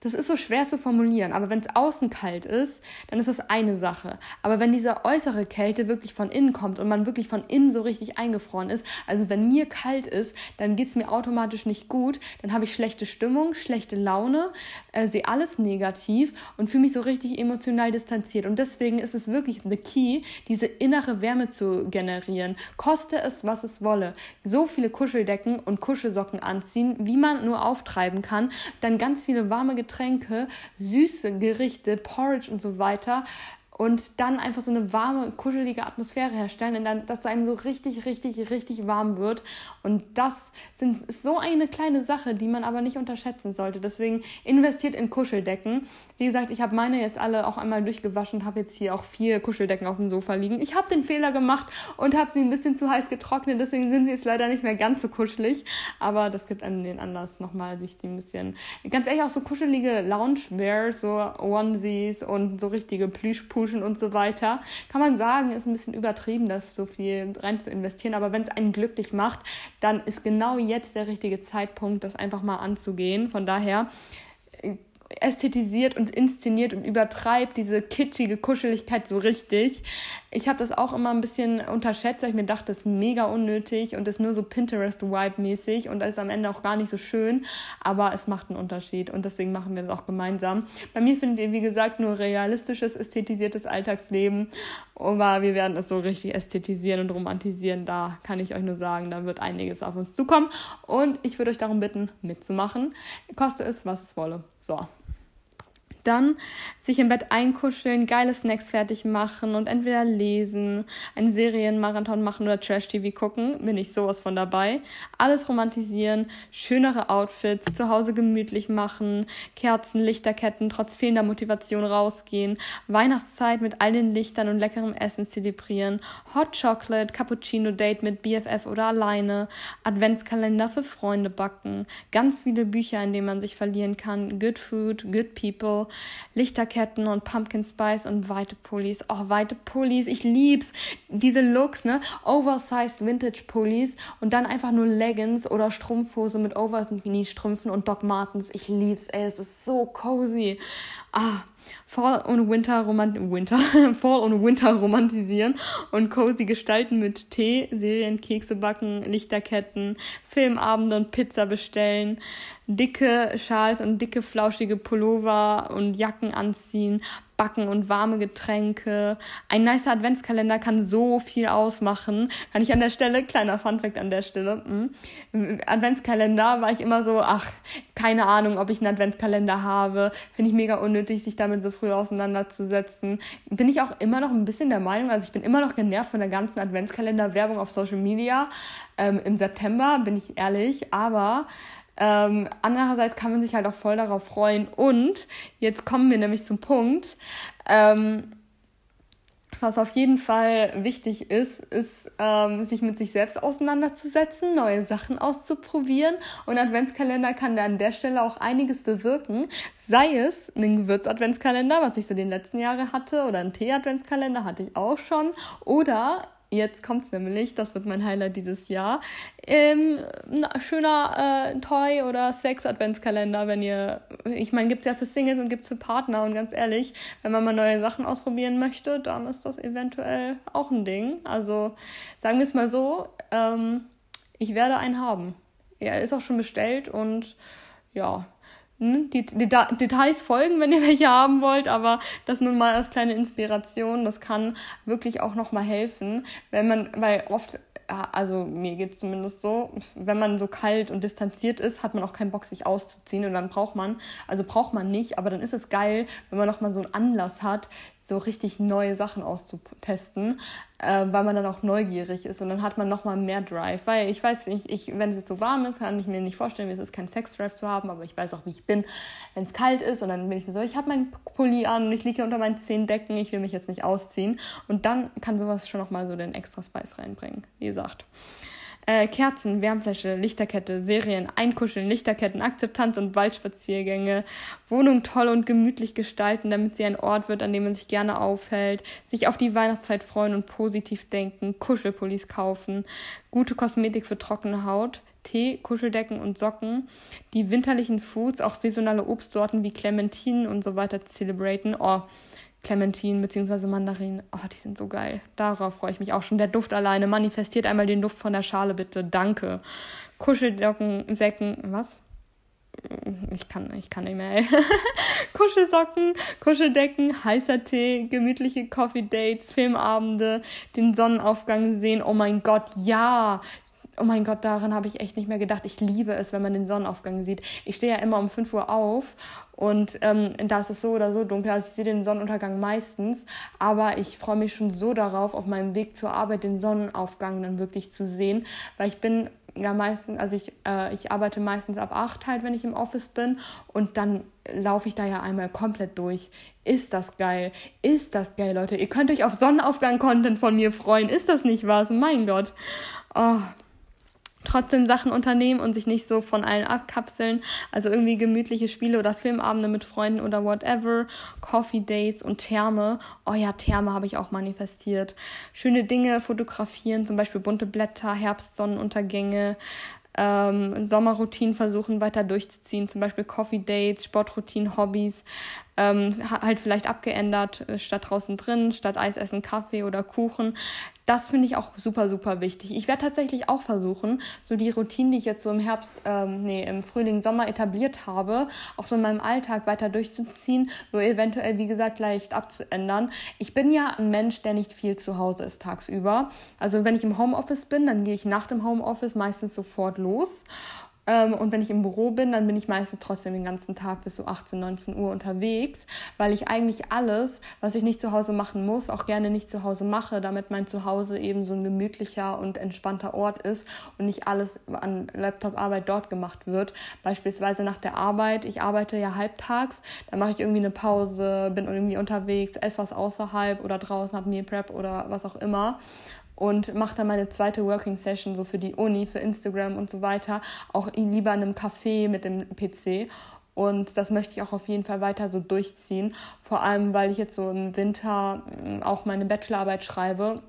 S1: das ist so schwer zu formulieren, aber wenn es außen kalt ist, dann ist das eine Sache. Aber wenn diese äußere Kälte wirklich von innen kommt und man wirklich von innen so richtig eingefroren ist, also wenn mir kalt ist, dann geht's mir automatisch nicht gut, dann habe ich schlechte Stimmung, schlechte Laune, äh, sehe alles negativ und fühle mich so richtig emotional distanziert. Und deswegen ist es wirklich the key, diese innere Wärme zu generieren. Koste es, was es wolle. So viele Kuscheldecken und Kuschelsocken anziehen, wie man nur auftreiben kann. Dann ganz viele warme Getränke Getränke, süße Gerichte, Porridge und so weiter und dann einfach so eine warme, kuschelige Atmosphäre herstellen, und dann, dass einem so richtig, richtig, richtig warm wird. Und das sind, ist so eine kleine Sache, die man aber nicht unterschätzen sollte. Deswegen investiert in Kuscheldecken. Wie gesagt, ich habe meine jetzt alle auch einmal durchgewaschen und habe jetzt hier auch vier Kuscheldecken auf dem Sofa liegen. Ich habe den Fehler gemacht und habe sie ein bisschen zu heiß getrocknet, deswegen sind sie jetzt leider nicht mehr ganz so kuschelig. Aber das gibt einem den Anlass, nochmal sich die ein bisschen, ganz ehrlich, auch so kuschelige Loungewear, so Onesies und so richtige Plüschpusch Duschen und so weiter. Kann man sagen, ist ein bisschen übertrieben, das so viel rein zu investieren. Aber wenn es einen glücklich macht, dann ist genau jetzt der richtige Zeitpunkt, das einfach mal anzugehen. Von daher äh, ästhetisiert und inszeniert und übertreibt diese kitschige Kuscheligkeit so richtig. Ich habe das auch immer ein bisschen unterschätzt, weil ich mir dachte, das ist mega unnötig und ist nur so Pinterest-Vibe-mäßig und ist am Ende auch gar nicht so schön, aber es macht einen Unterschied und deswegen machen wir das auch gemeinsam. Bei mir findet ihr, wie gesagt, nur realistisches, ästhetisiertes Alltagsleben, aber wir werden es so richtig ästhetisieren und romantisieren. Da kann ich euch nur sagen, da wird einiges auf uns zukommen und ich würde euch darum bitten, mitzumachen. Koste es, was es wolle. So dann sich im Bett einkuscheln, geile Snacks fertig machen und entweder lesen, einen Serienmarathon machen oder Trash-TV gucken, bin ich sowas von dabei. Alles romantisieren, schönere Outfits, zu Hause gemütlich machen, Kerzen, Lichterketten, trotz fehlender Motivation rausgehen, Weihnachtszeit mit all den Lichtern und leckerem Essen zelebrieren, Hot Chocolate, Cappuccino Date mit BFF oder alleine, Adventskalender für Freunde backen, ganz viele Bücher, in denen man sich verlieren kann, Good Food, Good People, Lichterketten und Pumpkin Spice und weite Pullis. Oh, weite Pullis, ich lieb's. Diese Looks, ne? Oversized Vintage Pullis und dann einfach nur Leggings oder Strumpfhose mit Overknee-Strümpfen und Doc Martens. Ich lieb's, ey, es ist so cozy. Ah, Fall und Winter, romant Winter, Fall und Winter romantisieren und cozy gestalten mit Tee, Serien, Kekse backen, Lichterketten, Filmabende und Pizza bestellen, dicke Schals und dicke flauschige Pullover und Jacken anziehen, Backen und warme Getränke. Ein nicer Adventskalender kann so viel ausmachen. Kann ich an der Stelle, kleiner Funfact an der Stelle, mh. Adventskalender war ich immer so, ach, keine Ahnung, ob ich einen Adventskalender habe. Finde ich mega unnötig, sich damit so früh auseinanderzusetzen. Bin ich auch immer noch ein bisschen der Meinung, also ich bin immer noch genervt von der ganzen Adventskalender-Werbung auf Social Media. Ähm, Im September, bin ich ehrlich, aber Ähm, andererseits kann man sich halt auch voll darauf freuen. Und jetzt kommen wir nämlich zum Punkt. Ähm, was auf jeden Fall wichtig ist, ist, ähm, sich mit sich selbst auseinanderzusetzen, neue Sachen auszuprobieren. Und Adventskalender kann da an der Stelle auch einiges bewirken. Sei es ein Gewürz-Adventskalender, was ich so den letzten Jahre hatte, oder ein Tee-Adventskalender hatte ich auch schon. Oder Jetzt kommt es nämlich, das wird mein Highlight dieses Jahr. Ähm, ein schöner äh, Toy- oder Sex-Adventskalender, wenn ihr. Ich meine, gibt es ja für Singles und gibt es für Partner. Und ganz ehrlich, wenn man mal neue Sachen ausprobieren möchte, dann ist das eventuell auch ein Ding. Also sagen wir es mal so, ähm, ich werde einen haben. Er ist auch schon bestellt und ja, die, die Details folgen, wenn ihr welche haben wollt, aber das nun mal als kleine Inspiration, das kann wirklich auch nochmal helfen, wenn man, weil oft also mir geht es zumindest so, wenn man so kalt und distanziert ist, hat man auch keinen Bock, sich auszuziehen und dann braucht man, also braucht man nicht, aber dann ist es geil, wenn man nochmal so einen Anlass hat, so richtig neue Sachen auszutesten, äh, weil man dann auch neugierig ist und dann hat man nochmal mehr Drive. Weil ich weiß nicht, ich, wenn es jetzt so warm ist, kann ich mir nicht vorstellen, wie es ist, keinen Sex-Drive zu haben, aber ich weiß auch, wie ich bin, wenn es kalt ist und dann bin ich mir so, ich habe meinen Pulli an und ich liege unter meinen zehn Decken, ich will mich jetzt nicht ausziehen. Und dann kann sowas schon nochmal so den extra Spice reinbringen, wie gesagt. Äh, Kerzen, Wärmfläche, Lichterkette, Serien, Einkuscheln, Lichterketten, Akzeptanz und Waldspaziergänge, Wohnung toll und gemütlich gestalten, damit sie ein Ort wird, an dem man sich gerne aufhält, sich auf die Weihnachtszeit freuen und positiv denken, Kuschelpullis kaufen, gute Kosmetik für trockene Haut, Tee, Kuscheldecken und Socken, die winterlichen Foods, auch saisonale Obstsorten wie Clementinen und so weiter zelebraten. Oh, Clementinen bzw. Mandarinen. Oh, die sind so geil. Darauf freue ich mich auch schon. Der Duft alleine manifestiert einmal den Duft von der Schale, bitte. Danke. Kuschelsocken, Säcken, was? Ich kann, ich kann nicht mehr. Kuschelsocken, Kuscheldecken, heißer Tee, gemütliche Coffee Dates, Filmabende, den Sonnenaufgang sehen. Oh mein Gott, ja oh mein Gott, daran habe ich echt nicht mehr gedacht. Ich liebe es, wenn man den Sonnenaufgang sieht. Ich stehe ja immer um 5 Uhr auf und ähm, da ist es so oder so dunkel. Also ich sehe den Sonnenuntergang meistens, aber ich freue mich schon so darauf, auf meinem Weg zur Arbeit den Sonnenaufgang dann wirklich zu sehen, weil ich bin ja meistens, also ich, äh, ich arbeite meistens ab 8 halt, wenn ich im Office bin und dann laufe ich da ja einmal komplett durch. Ist das geil? Ist das geil, Leute? Ihr könnt euch auf Sonnenaufgang-Content von mir freuen. Ist das nicht was? Mein Gott. Oh trotzdem Sachen unternehmen und sich nicht so von allen abkapseln. Also irgendwie gemütliche Spiele oder Filmabende mit Freunden oder whatever. Coffee Days und Therme. Oh ja, Therme habe ich auch manifestiert. Schöne Dinge fotografieren, zum Beispiel bunte Blätter, Herbstsonnenuntergänge, ähm, Sommerroutinen versuchen weiter durchzuziehen, zum Beispiel Coffee Dates, Sportroutinen, Hobbys, ähm, halt vielleicht abgeändert, äh, statt draußen drin, statt Eis essen, Kaffee oder Kuchen. Das finde ich auch super, super wichtig. Ich werde tatsächlich auch versuchen, so die Routinen, die ich jetzt so im Herbst, ähm, nee, im Frühling, Sommer etabliert habe, auch so in meinem Alltag weiter durchzuziehen, nur eventuell, wie gesagt, leicht abzuändern. Ich bin ja ein Mensch, der nicht viel zu Hause ist tagsüber. Also wenn ich im Homeoffice bin, dann gehe ich nach dem Homeoffice meistens sofort los und wenn ich im Büro bin, dann bin ich meistens trotzdem den ganzen Tag bis so 18, 19 Uhr unterwegs, weil ich eigentlich alles, was ich nicht zu Hause machen muss, auch gerne nicht zu Hause mache, damit mein Zuhause eben so ein gemütlicher und entspannter Ort ist und nicht alles an Laptop-Arbeit dort gemacht wird. Beispielsweise nach der Arbeit, ich arbeite ja halbtags, dann mache ich irgendwie eine Pause, bin irgendwie unterwegs, esse was außerhalb oder draußen, habe Meal Prep oder was auch immer und mache dann meine zweite Working Session so für die Uni, für Instagram und so weiter, auch lieber in einem Café mit dem PC. Und das möchte ich auch auf jeden Fall weiter so durchziehen. Vor allem, weil ich jetzt so im Winter mm, auch meine Bachelorarbeit schreibe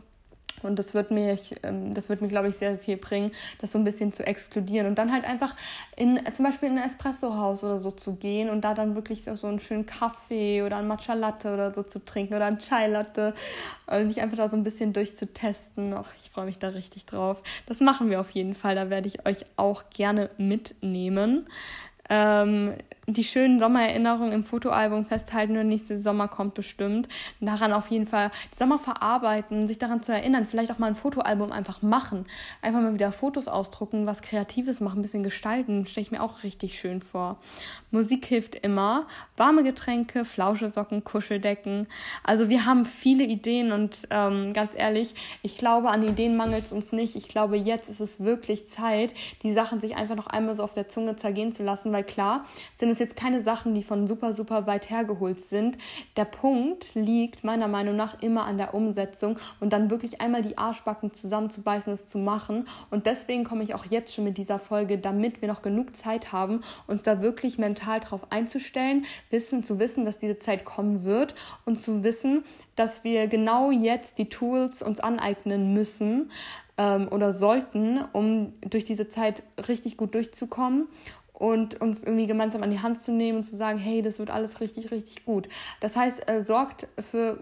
S1: und das wird mir, ähm, das wird mir, glaube ich, sehr viel bringen, das so ein bisschen zu exkludieren und dann halt einfach in, zum Beispiel in ein Espresso-Haus oder so zu gehen und da dann wirklich so, einen schönen Kaffee oder ein Matcha Latte oder so zu trinken oder ein Chai Latte und sich einfach da so ein bisschen durchzutesten. Och, ich freue mich da richtig drauf. Das machen wir auf jeden Fall. Da werde ich euch auch gerne mitnehmen. Ähm, die schönen Sommererinnerungen im Fotoalbum festhalten und nächste Sommer kommt bestimmt. Daran auf jeden Fall die Sommer verarbeiten, sich daran zu erinnern, vielleicht auch mal ein Fotoalbum einfach machen. Einfach mal wieder Fotos ausdrucken, was Kreatives machen, ein bisschen gestalten, stelle ich mir auch richtig schön vor. Musik hilft immer. Warme Getränke, Flauschesocken, Kuscheldecken. Also wir haben viele Ideen und ähm, ganz ehrlich, ich glaube, an Ideen mangelt es uns nicht. Ich glaube, jetzt ist es wirklich Zeit, die Sachen sich einfach noch einmal so auf der Zunge zergehen zu lassen, weil klar sind es jetzt keine Sachen, die von super, super weit hergeholt sind. Der Punkt liegt meiner Meinung nach immer an der Umsetzung und dann wirklich einmal die Arschbacken zusammenzubeißen, es zu machen. Und deswegen komme ich auch jetzt schon mit dieser Folge, damit wir noch genug Zeit haben, uns da wirklich mental drauf einzustellen, wissen, zu wissen, dass diese Zeit kommen wird und zu wissen, dass wir genau jetzt die Tools uns aneignen müssen, ähm, oder sollten, um durch diese Zeit richtig gut durchzukommen und uns irgendwie gemeinsam an die Hand zu nehmen und zu sagen, hey, das wird alles richtig, richtig gut. Das heißt, äh, sorgt für,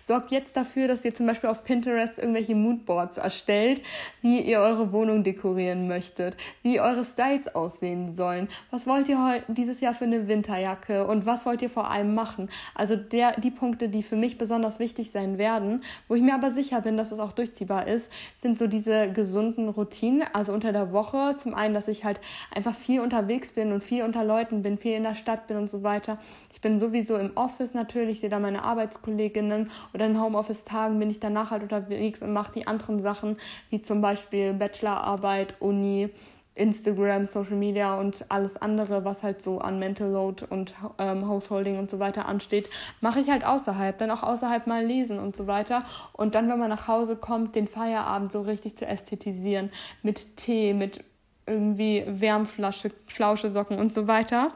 S1: sorgt jetzt dafür, dass ihr zum Beispiel auf Pinterest irgendwelche Moodboards erstellt, wie ihr eure Wohnung dekorieren möchtet, wie eure Styles aussehen sollen. Was wollt ihr heute dieses Jahr für eine Winterjacke und was wollt ihr vor allem machen? Also der, die Punkte, die für mich besonders wichtig sein werden, wo ich mir aber sicher bin, dass es auch durchziehbar ist, sind so diese gesunden Routinen. Also unter der Woche zum einen, dass ich halt einfach viel unterwegs unterwegs bin und viel unter Leuten bin, viel in der Stadt bin und so weiter. Ich bin sowieso im Office natürlich, sehe da meine Arbeitskolleginnen oder in Homeoffice-Tagen bin ich danach halt unterwegs und mache die anderen Sachen, wie zum Beispiel Bachelorarbeit, Uni, Instagram, Social Media und alles andere, was halt so an Mental Load und ähm, Householding und so weiter ansteht, mache ich halt außerhalb. Dann auch außerhalb mal lesen und so weiter. Und dann, wenn man nach Hause kommt, den Feierabend so richtig zu ästhetisieren. Mit Tee, mit irgendwie Wärmflasche, Flauschesocken und so weiter.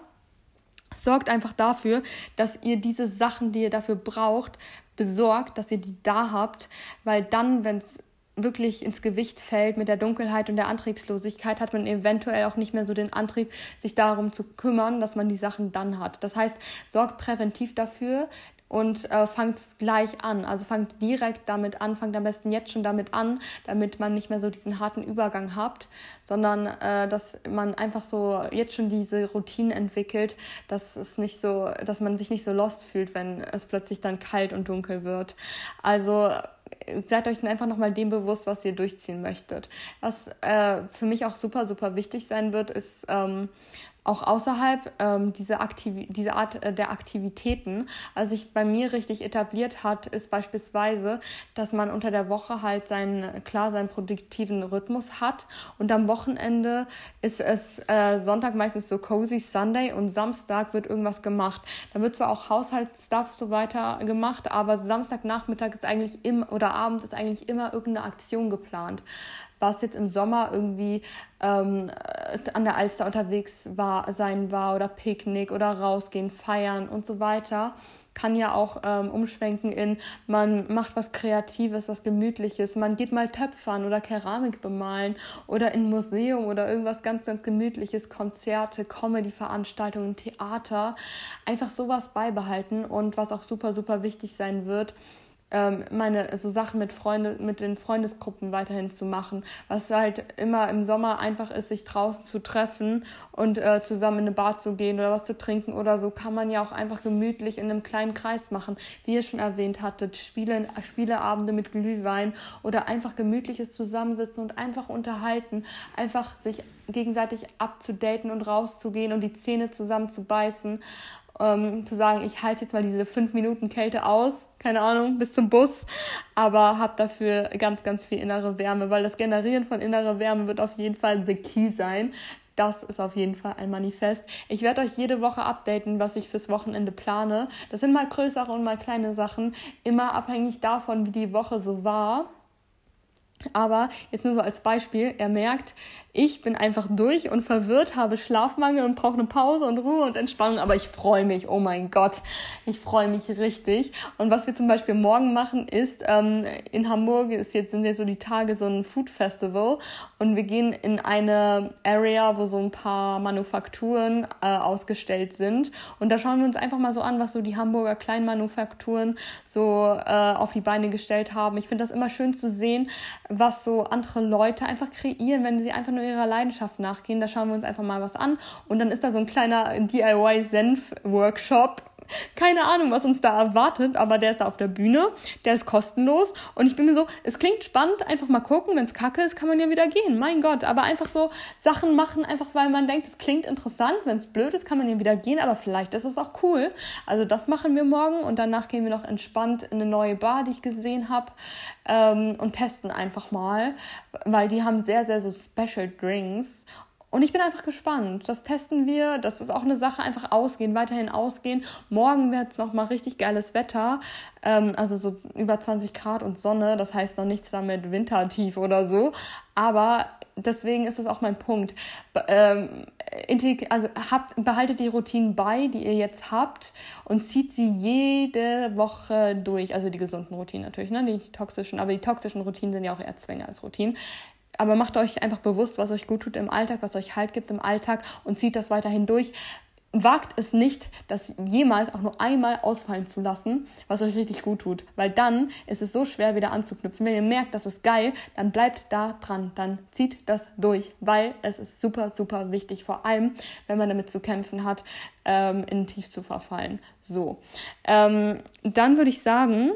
S1: Sorgt einfach dafür, dass ihr diese Sachen, die ihr dafür braucht, besorgt, dass ihr die da habt, weil dann, wenn es wirklich ins Gewicht fällt mit der Dunkelheit und der Antriebslosigkeit, hat man eventuell auch nicht mehr so den Antrieb, sich darum zu kümmern, dass man die Sachen dann hat. Das heißt, sorgt präventiv dafür, und äh, fangt gleich an. Also fangt direkt damit an, fangt am besten jetzt schon damit an, damit man nicht mehr so diesen harten Übergang habt, sondern äh, dass man einfach so jetzt schon diese Routinen entwickelt, dass es nicht so, dass man sich nicht so lost fühlt, wenn es plötzlich dann kalt und dunkel wird. Also seid euch einfach nochmal dem bewusst, was ihr durchziehen möchtet. Was äh, für mich auch super, super wichtig sein wird, ist ähm, auch außerhalb ähm, diese, Aktiv diese Art äh, der Aktivitäten. Also sich bei mir richtig etabliert hat, ist beispielsweise, dass man unter der Woche halt seinen, klar, seinen produktiven Rhythmus hat und am Wochenende ist es äh, Sonntag meistens so cozy Sunday und Samstag wird irgendwas gemacht. Da wird zwar auch Haushaltsstuff so weiter gemacht, aber Samstagnachmittag ist eigentlich im oder Abend ist eigentlich immer irgendeine Aktion geplant was jetzt im Sommer irgendwie ähm, an der Alster unterwegs war, sein war oder Picknick oder rausgehen, feiern und so weiter, kann ja auch ähm, umschwenken in, man macht was Kreatives, was Gemütliches, man geht mal töpfern oder Keramik bemalen oder in Museum oder irgendwas ganz, ganz Gemütliches, Konzerte, Comedy-Veranstaltungen, Theater, einfach sowas beibehalten und was auch super, super wichtig sein wird, ähm, meine so Sachen mit Freunde, mit den Freundesgruppen weiterhin zu machen, was halt immer im Sommer einfach ist, sich draußen zu treffen und äh, zusammen in eine Bar zu gehen oder was zu trinken oder so, kann man ja auch einfach gemütlich in einem kleinen Kreis machen, wie ihr schon erwähnt hattet, Spiele, Spieleabende mit Glühwein oder einfach gemütliches Zusammensitzen und einfach unterhalten, einfach sich gegenseitig abzudaten und rauszugehen und die Zähne zusammen zu beißen ähm, zu sagen, ich halte jetzt mal diese fünf Minuten Kälte aus, keine Ahnung, bis zum Bus, aber habe dafür ganz, ganz viel innere Wärme, weil das Generieren von innerer Wärme wird auf jeden Fall the key sein. Das ist auf jeden Fall ein Manifest. Ich werde euch jede Woche updaten, was ich fürs Wochenende plane. Das sind mal größere und mal kleine Sachen, immer abhängig davon, wie die Woche so war. Aber jetzt nur so als Beispiel, er merkt, ich bin einfach durch und verwirrt, habe Schlafmangel und brauche eine Pause und Ruhe und Entspannung, aber ich freue mich, oh mein Gott, ich freue mich richtig. Und was wir zum Beispiel morgen machen, ist, ähm, in Hamburg ist jetzt, sind jetzt so die Tage so ein Food Festival und wir gehen in eine Area, wo so ein paar Manufakturen äh, ausgestellt sind. Und da schauen wir uns einfach mal so an, was so die Hamburger Kleinmanufakturen so äh, auf die Beine gestellt haben. Ich finde das immer schön zu sehen, was so andere Leute einfach kreieren, wenn sie einfach nur ihrer Leidenschaft nachgehen. Da schauen wir uns einfach mal was an. Und dann ist da so ein kleiner DIY-Senf-Workshop keine Ahnung, was uns da erwartet, aber der ist da auf der Bühne, der ist kostenlos. Und ich bin mir so, es klingt spannend, einfach mal gucken, wenn es kacke ist, kann man ja wieder gehen, mein Gott, aber einfach so Sachen machen, einfach weil man denkt, es klingt interessant, wenn es blöd ist, kann man ja wieder gehen, aber vielleicht ist es auch cool. Also das machen wir morgen und danach gehen wir noch entspannt in eine neue Bar, die ich gesehen habe ähm, und testen einfach mal, weil die haben sehr, sehr so Special Drinks und ich bin einfach gespannt. Das testen wir. Das ist auch eine Sache. Einfach ausgehen, weiterhin ausgehen. Morgen wird es nochmal richtig geiles Wetter. Ähm, also so über 20 Grad und Sonne. Das heißt noch nichts damit wintertief oder so. Aber deswegen ist das auch mein Punkt. Ähm, also habt, behaltet die Routinen bei, die ihr jetzt habt und zieht sie jede Woche durch. Also die gesunden Routinen natürlich, ne? Die toxischen, aber die toxischen Routinen sind ja auch eher Zwänge als Routinen aber macht euch einfach bewusst, was euch gut tut im Alltag, was euch Halt gibt im Alltag und zieht das weiterhin durch. Wagt es nicht, das jemals auch nur einmal ausfallen zu lassen, was euch richtig gut tut. Weil dann ist es so schwer, wieder anzuknüpfen. Wenn ihr merkt, das ist geil, dann bleibt da dran. Dann zieht das durch, weil es ist super, super wichtig. Vor allem, wenn man damit zu kämpfen hat, ähm, in Tief zu verfallen. So. Ähm, dann würde ich sagen,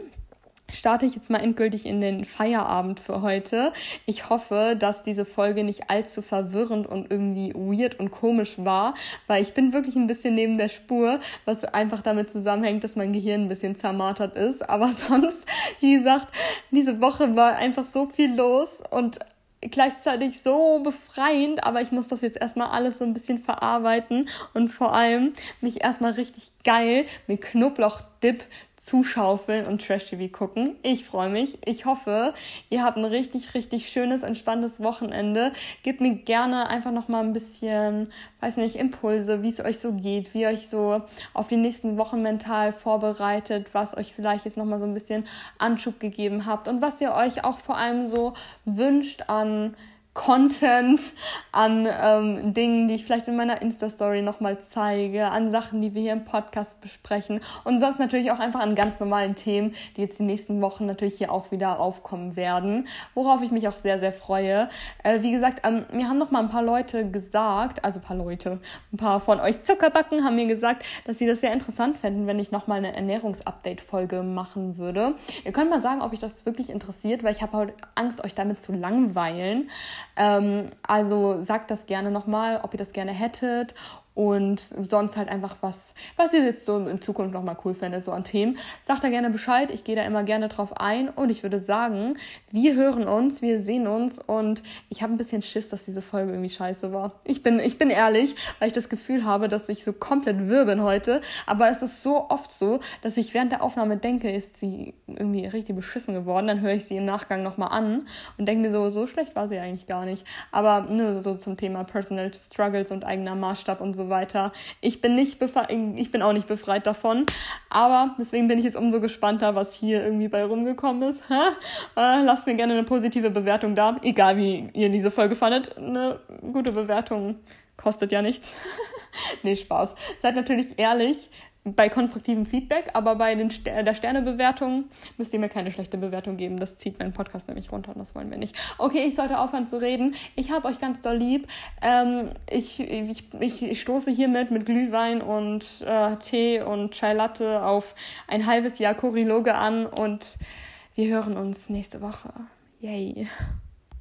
S1: starte ich jetzt mal endgültig in den Feierabend für heute. Ich hoffe, dass diese Folge nicht allzu verwirrend und irgendwie weird und komisch war, weil ich bin wirklich ein bisschen neben der Spur, was einfach damit zusammenhängt, dass mein Gehirn ein bisschen zermartert ist. Aber sonst, wie gesagt, diese Woche war einfach so viel los und gleichzeitig so befreiend, aber ich muss das jetzt erstmal alles so ein bisschen verarbeiten und vor allem mich erstmal richtig geil mit Knoblauchdip zuschaufeln und Trash-TV gucken. Ich freue mich. Ich hoffe, ihr habt ein richtig, richtig schönes, entspanntes Wochenende. Gebt mir gerne einfach noch mal ein bisschen, weiß nicht, Impulse, wie es euch so geht, wie ihr euch so auf die nächsten Wochen mental vorbereitet, was euch vielleicht jetzt noch mal so ein bisschen Anschub gegeben habt und was ihr euch auch vor allem so wünscht an Content, an ähm, Dingen, die ich vielleicht in meiner Insta-Story nochmal zeige, an Sachen, die wir hier im Podcast besprechen und sonst natürlich auch einfach an ganz normalen Themen, die jetzt die nächsten Wochen natürlich hier auch wieder aufkommen werden, worauf ich mich auch sehr, sehr freue. Äh, wie gesagt, ähm, mir haben noch mal ein paar Leute gesagt, also ein paar Leute, ein paar von euch Zuckerbacken haben mir gesagt, dass sie das sehr interessant fänden, wenn ich nochmal eine Ernährungsupdate-Folge machen würde. Ihr könnt mal sagen, ob euch das wirklich interessiert, weil ich habe halt Angst, euch damit zu langweilen. Ähm, also sagt das gerne nochmal, ob ihr das gerne hättet und sonst halt einfach was, was ihr jetzt so in Zukunft nochmal cool findet, so an Themen. Sagt da gerne Bescheid, ich gehe da immer gerne drauf ein und ich würde sagen, wir hören uns, wir sehen uns und ich habe ein bisschen Schiss, dass diese Folge irgendwie scheiße war. Ich bin, ich bin ehrlich, weil ich das Gefühl habe, dass ich so komplett wirr bin heute, aber es ist so oft so, dass ich während der Aufnahme denke, ist sie irgendwie richtig beschissen geworden, dann höre ich sie im Nachgang nochmal an und denke mir so, so schlecht war sie eigentlich gar nicht. Aber nur so zum Thema Personal Struggles und eigener Maßstab und so weiter. Ich bin nicht ich bin auch nicht befreit davon. Aber deswegen bin ich jetzt umso gespannter, was hier irgendwie bei rumgekommen ist. Äh, lasst mir gerne eine positive Bewertung da. Egal wie ihr diese Folge fandet. Eine gute Bewertung kostet ja nichts. nee, Spaß. Seid natürlich ehrlich bei konstruktivem Feedback, aber bei den Ster der Sternebewertung müsst ihr mir keine schlechte Bewertung geben. Das zieht meinen Podcast nämlich runter und das wollen wir nicht. Okay, ich sollte aufhören zu reden. Ich habe euch ganz doll lieb. Ähm, ich, ich, ich stoße hiermit mit Glühwein und äh, Tee und Chai Latte auf ein halbes Jahr Choriloge an und wir hören uns nächste Woche. Yay.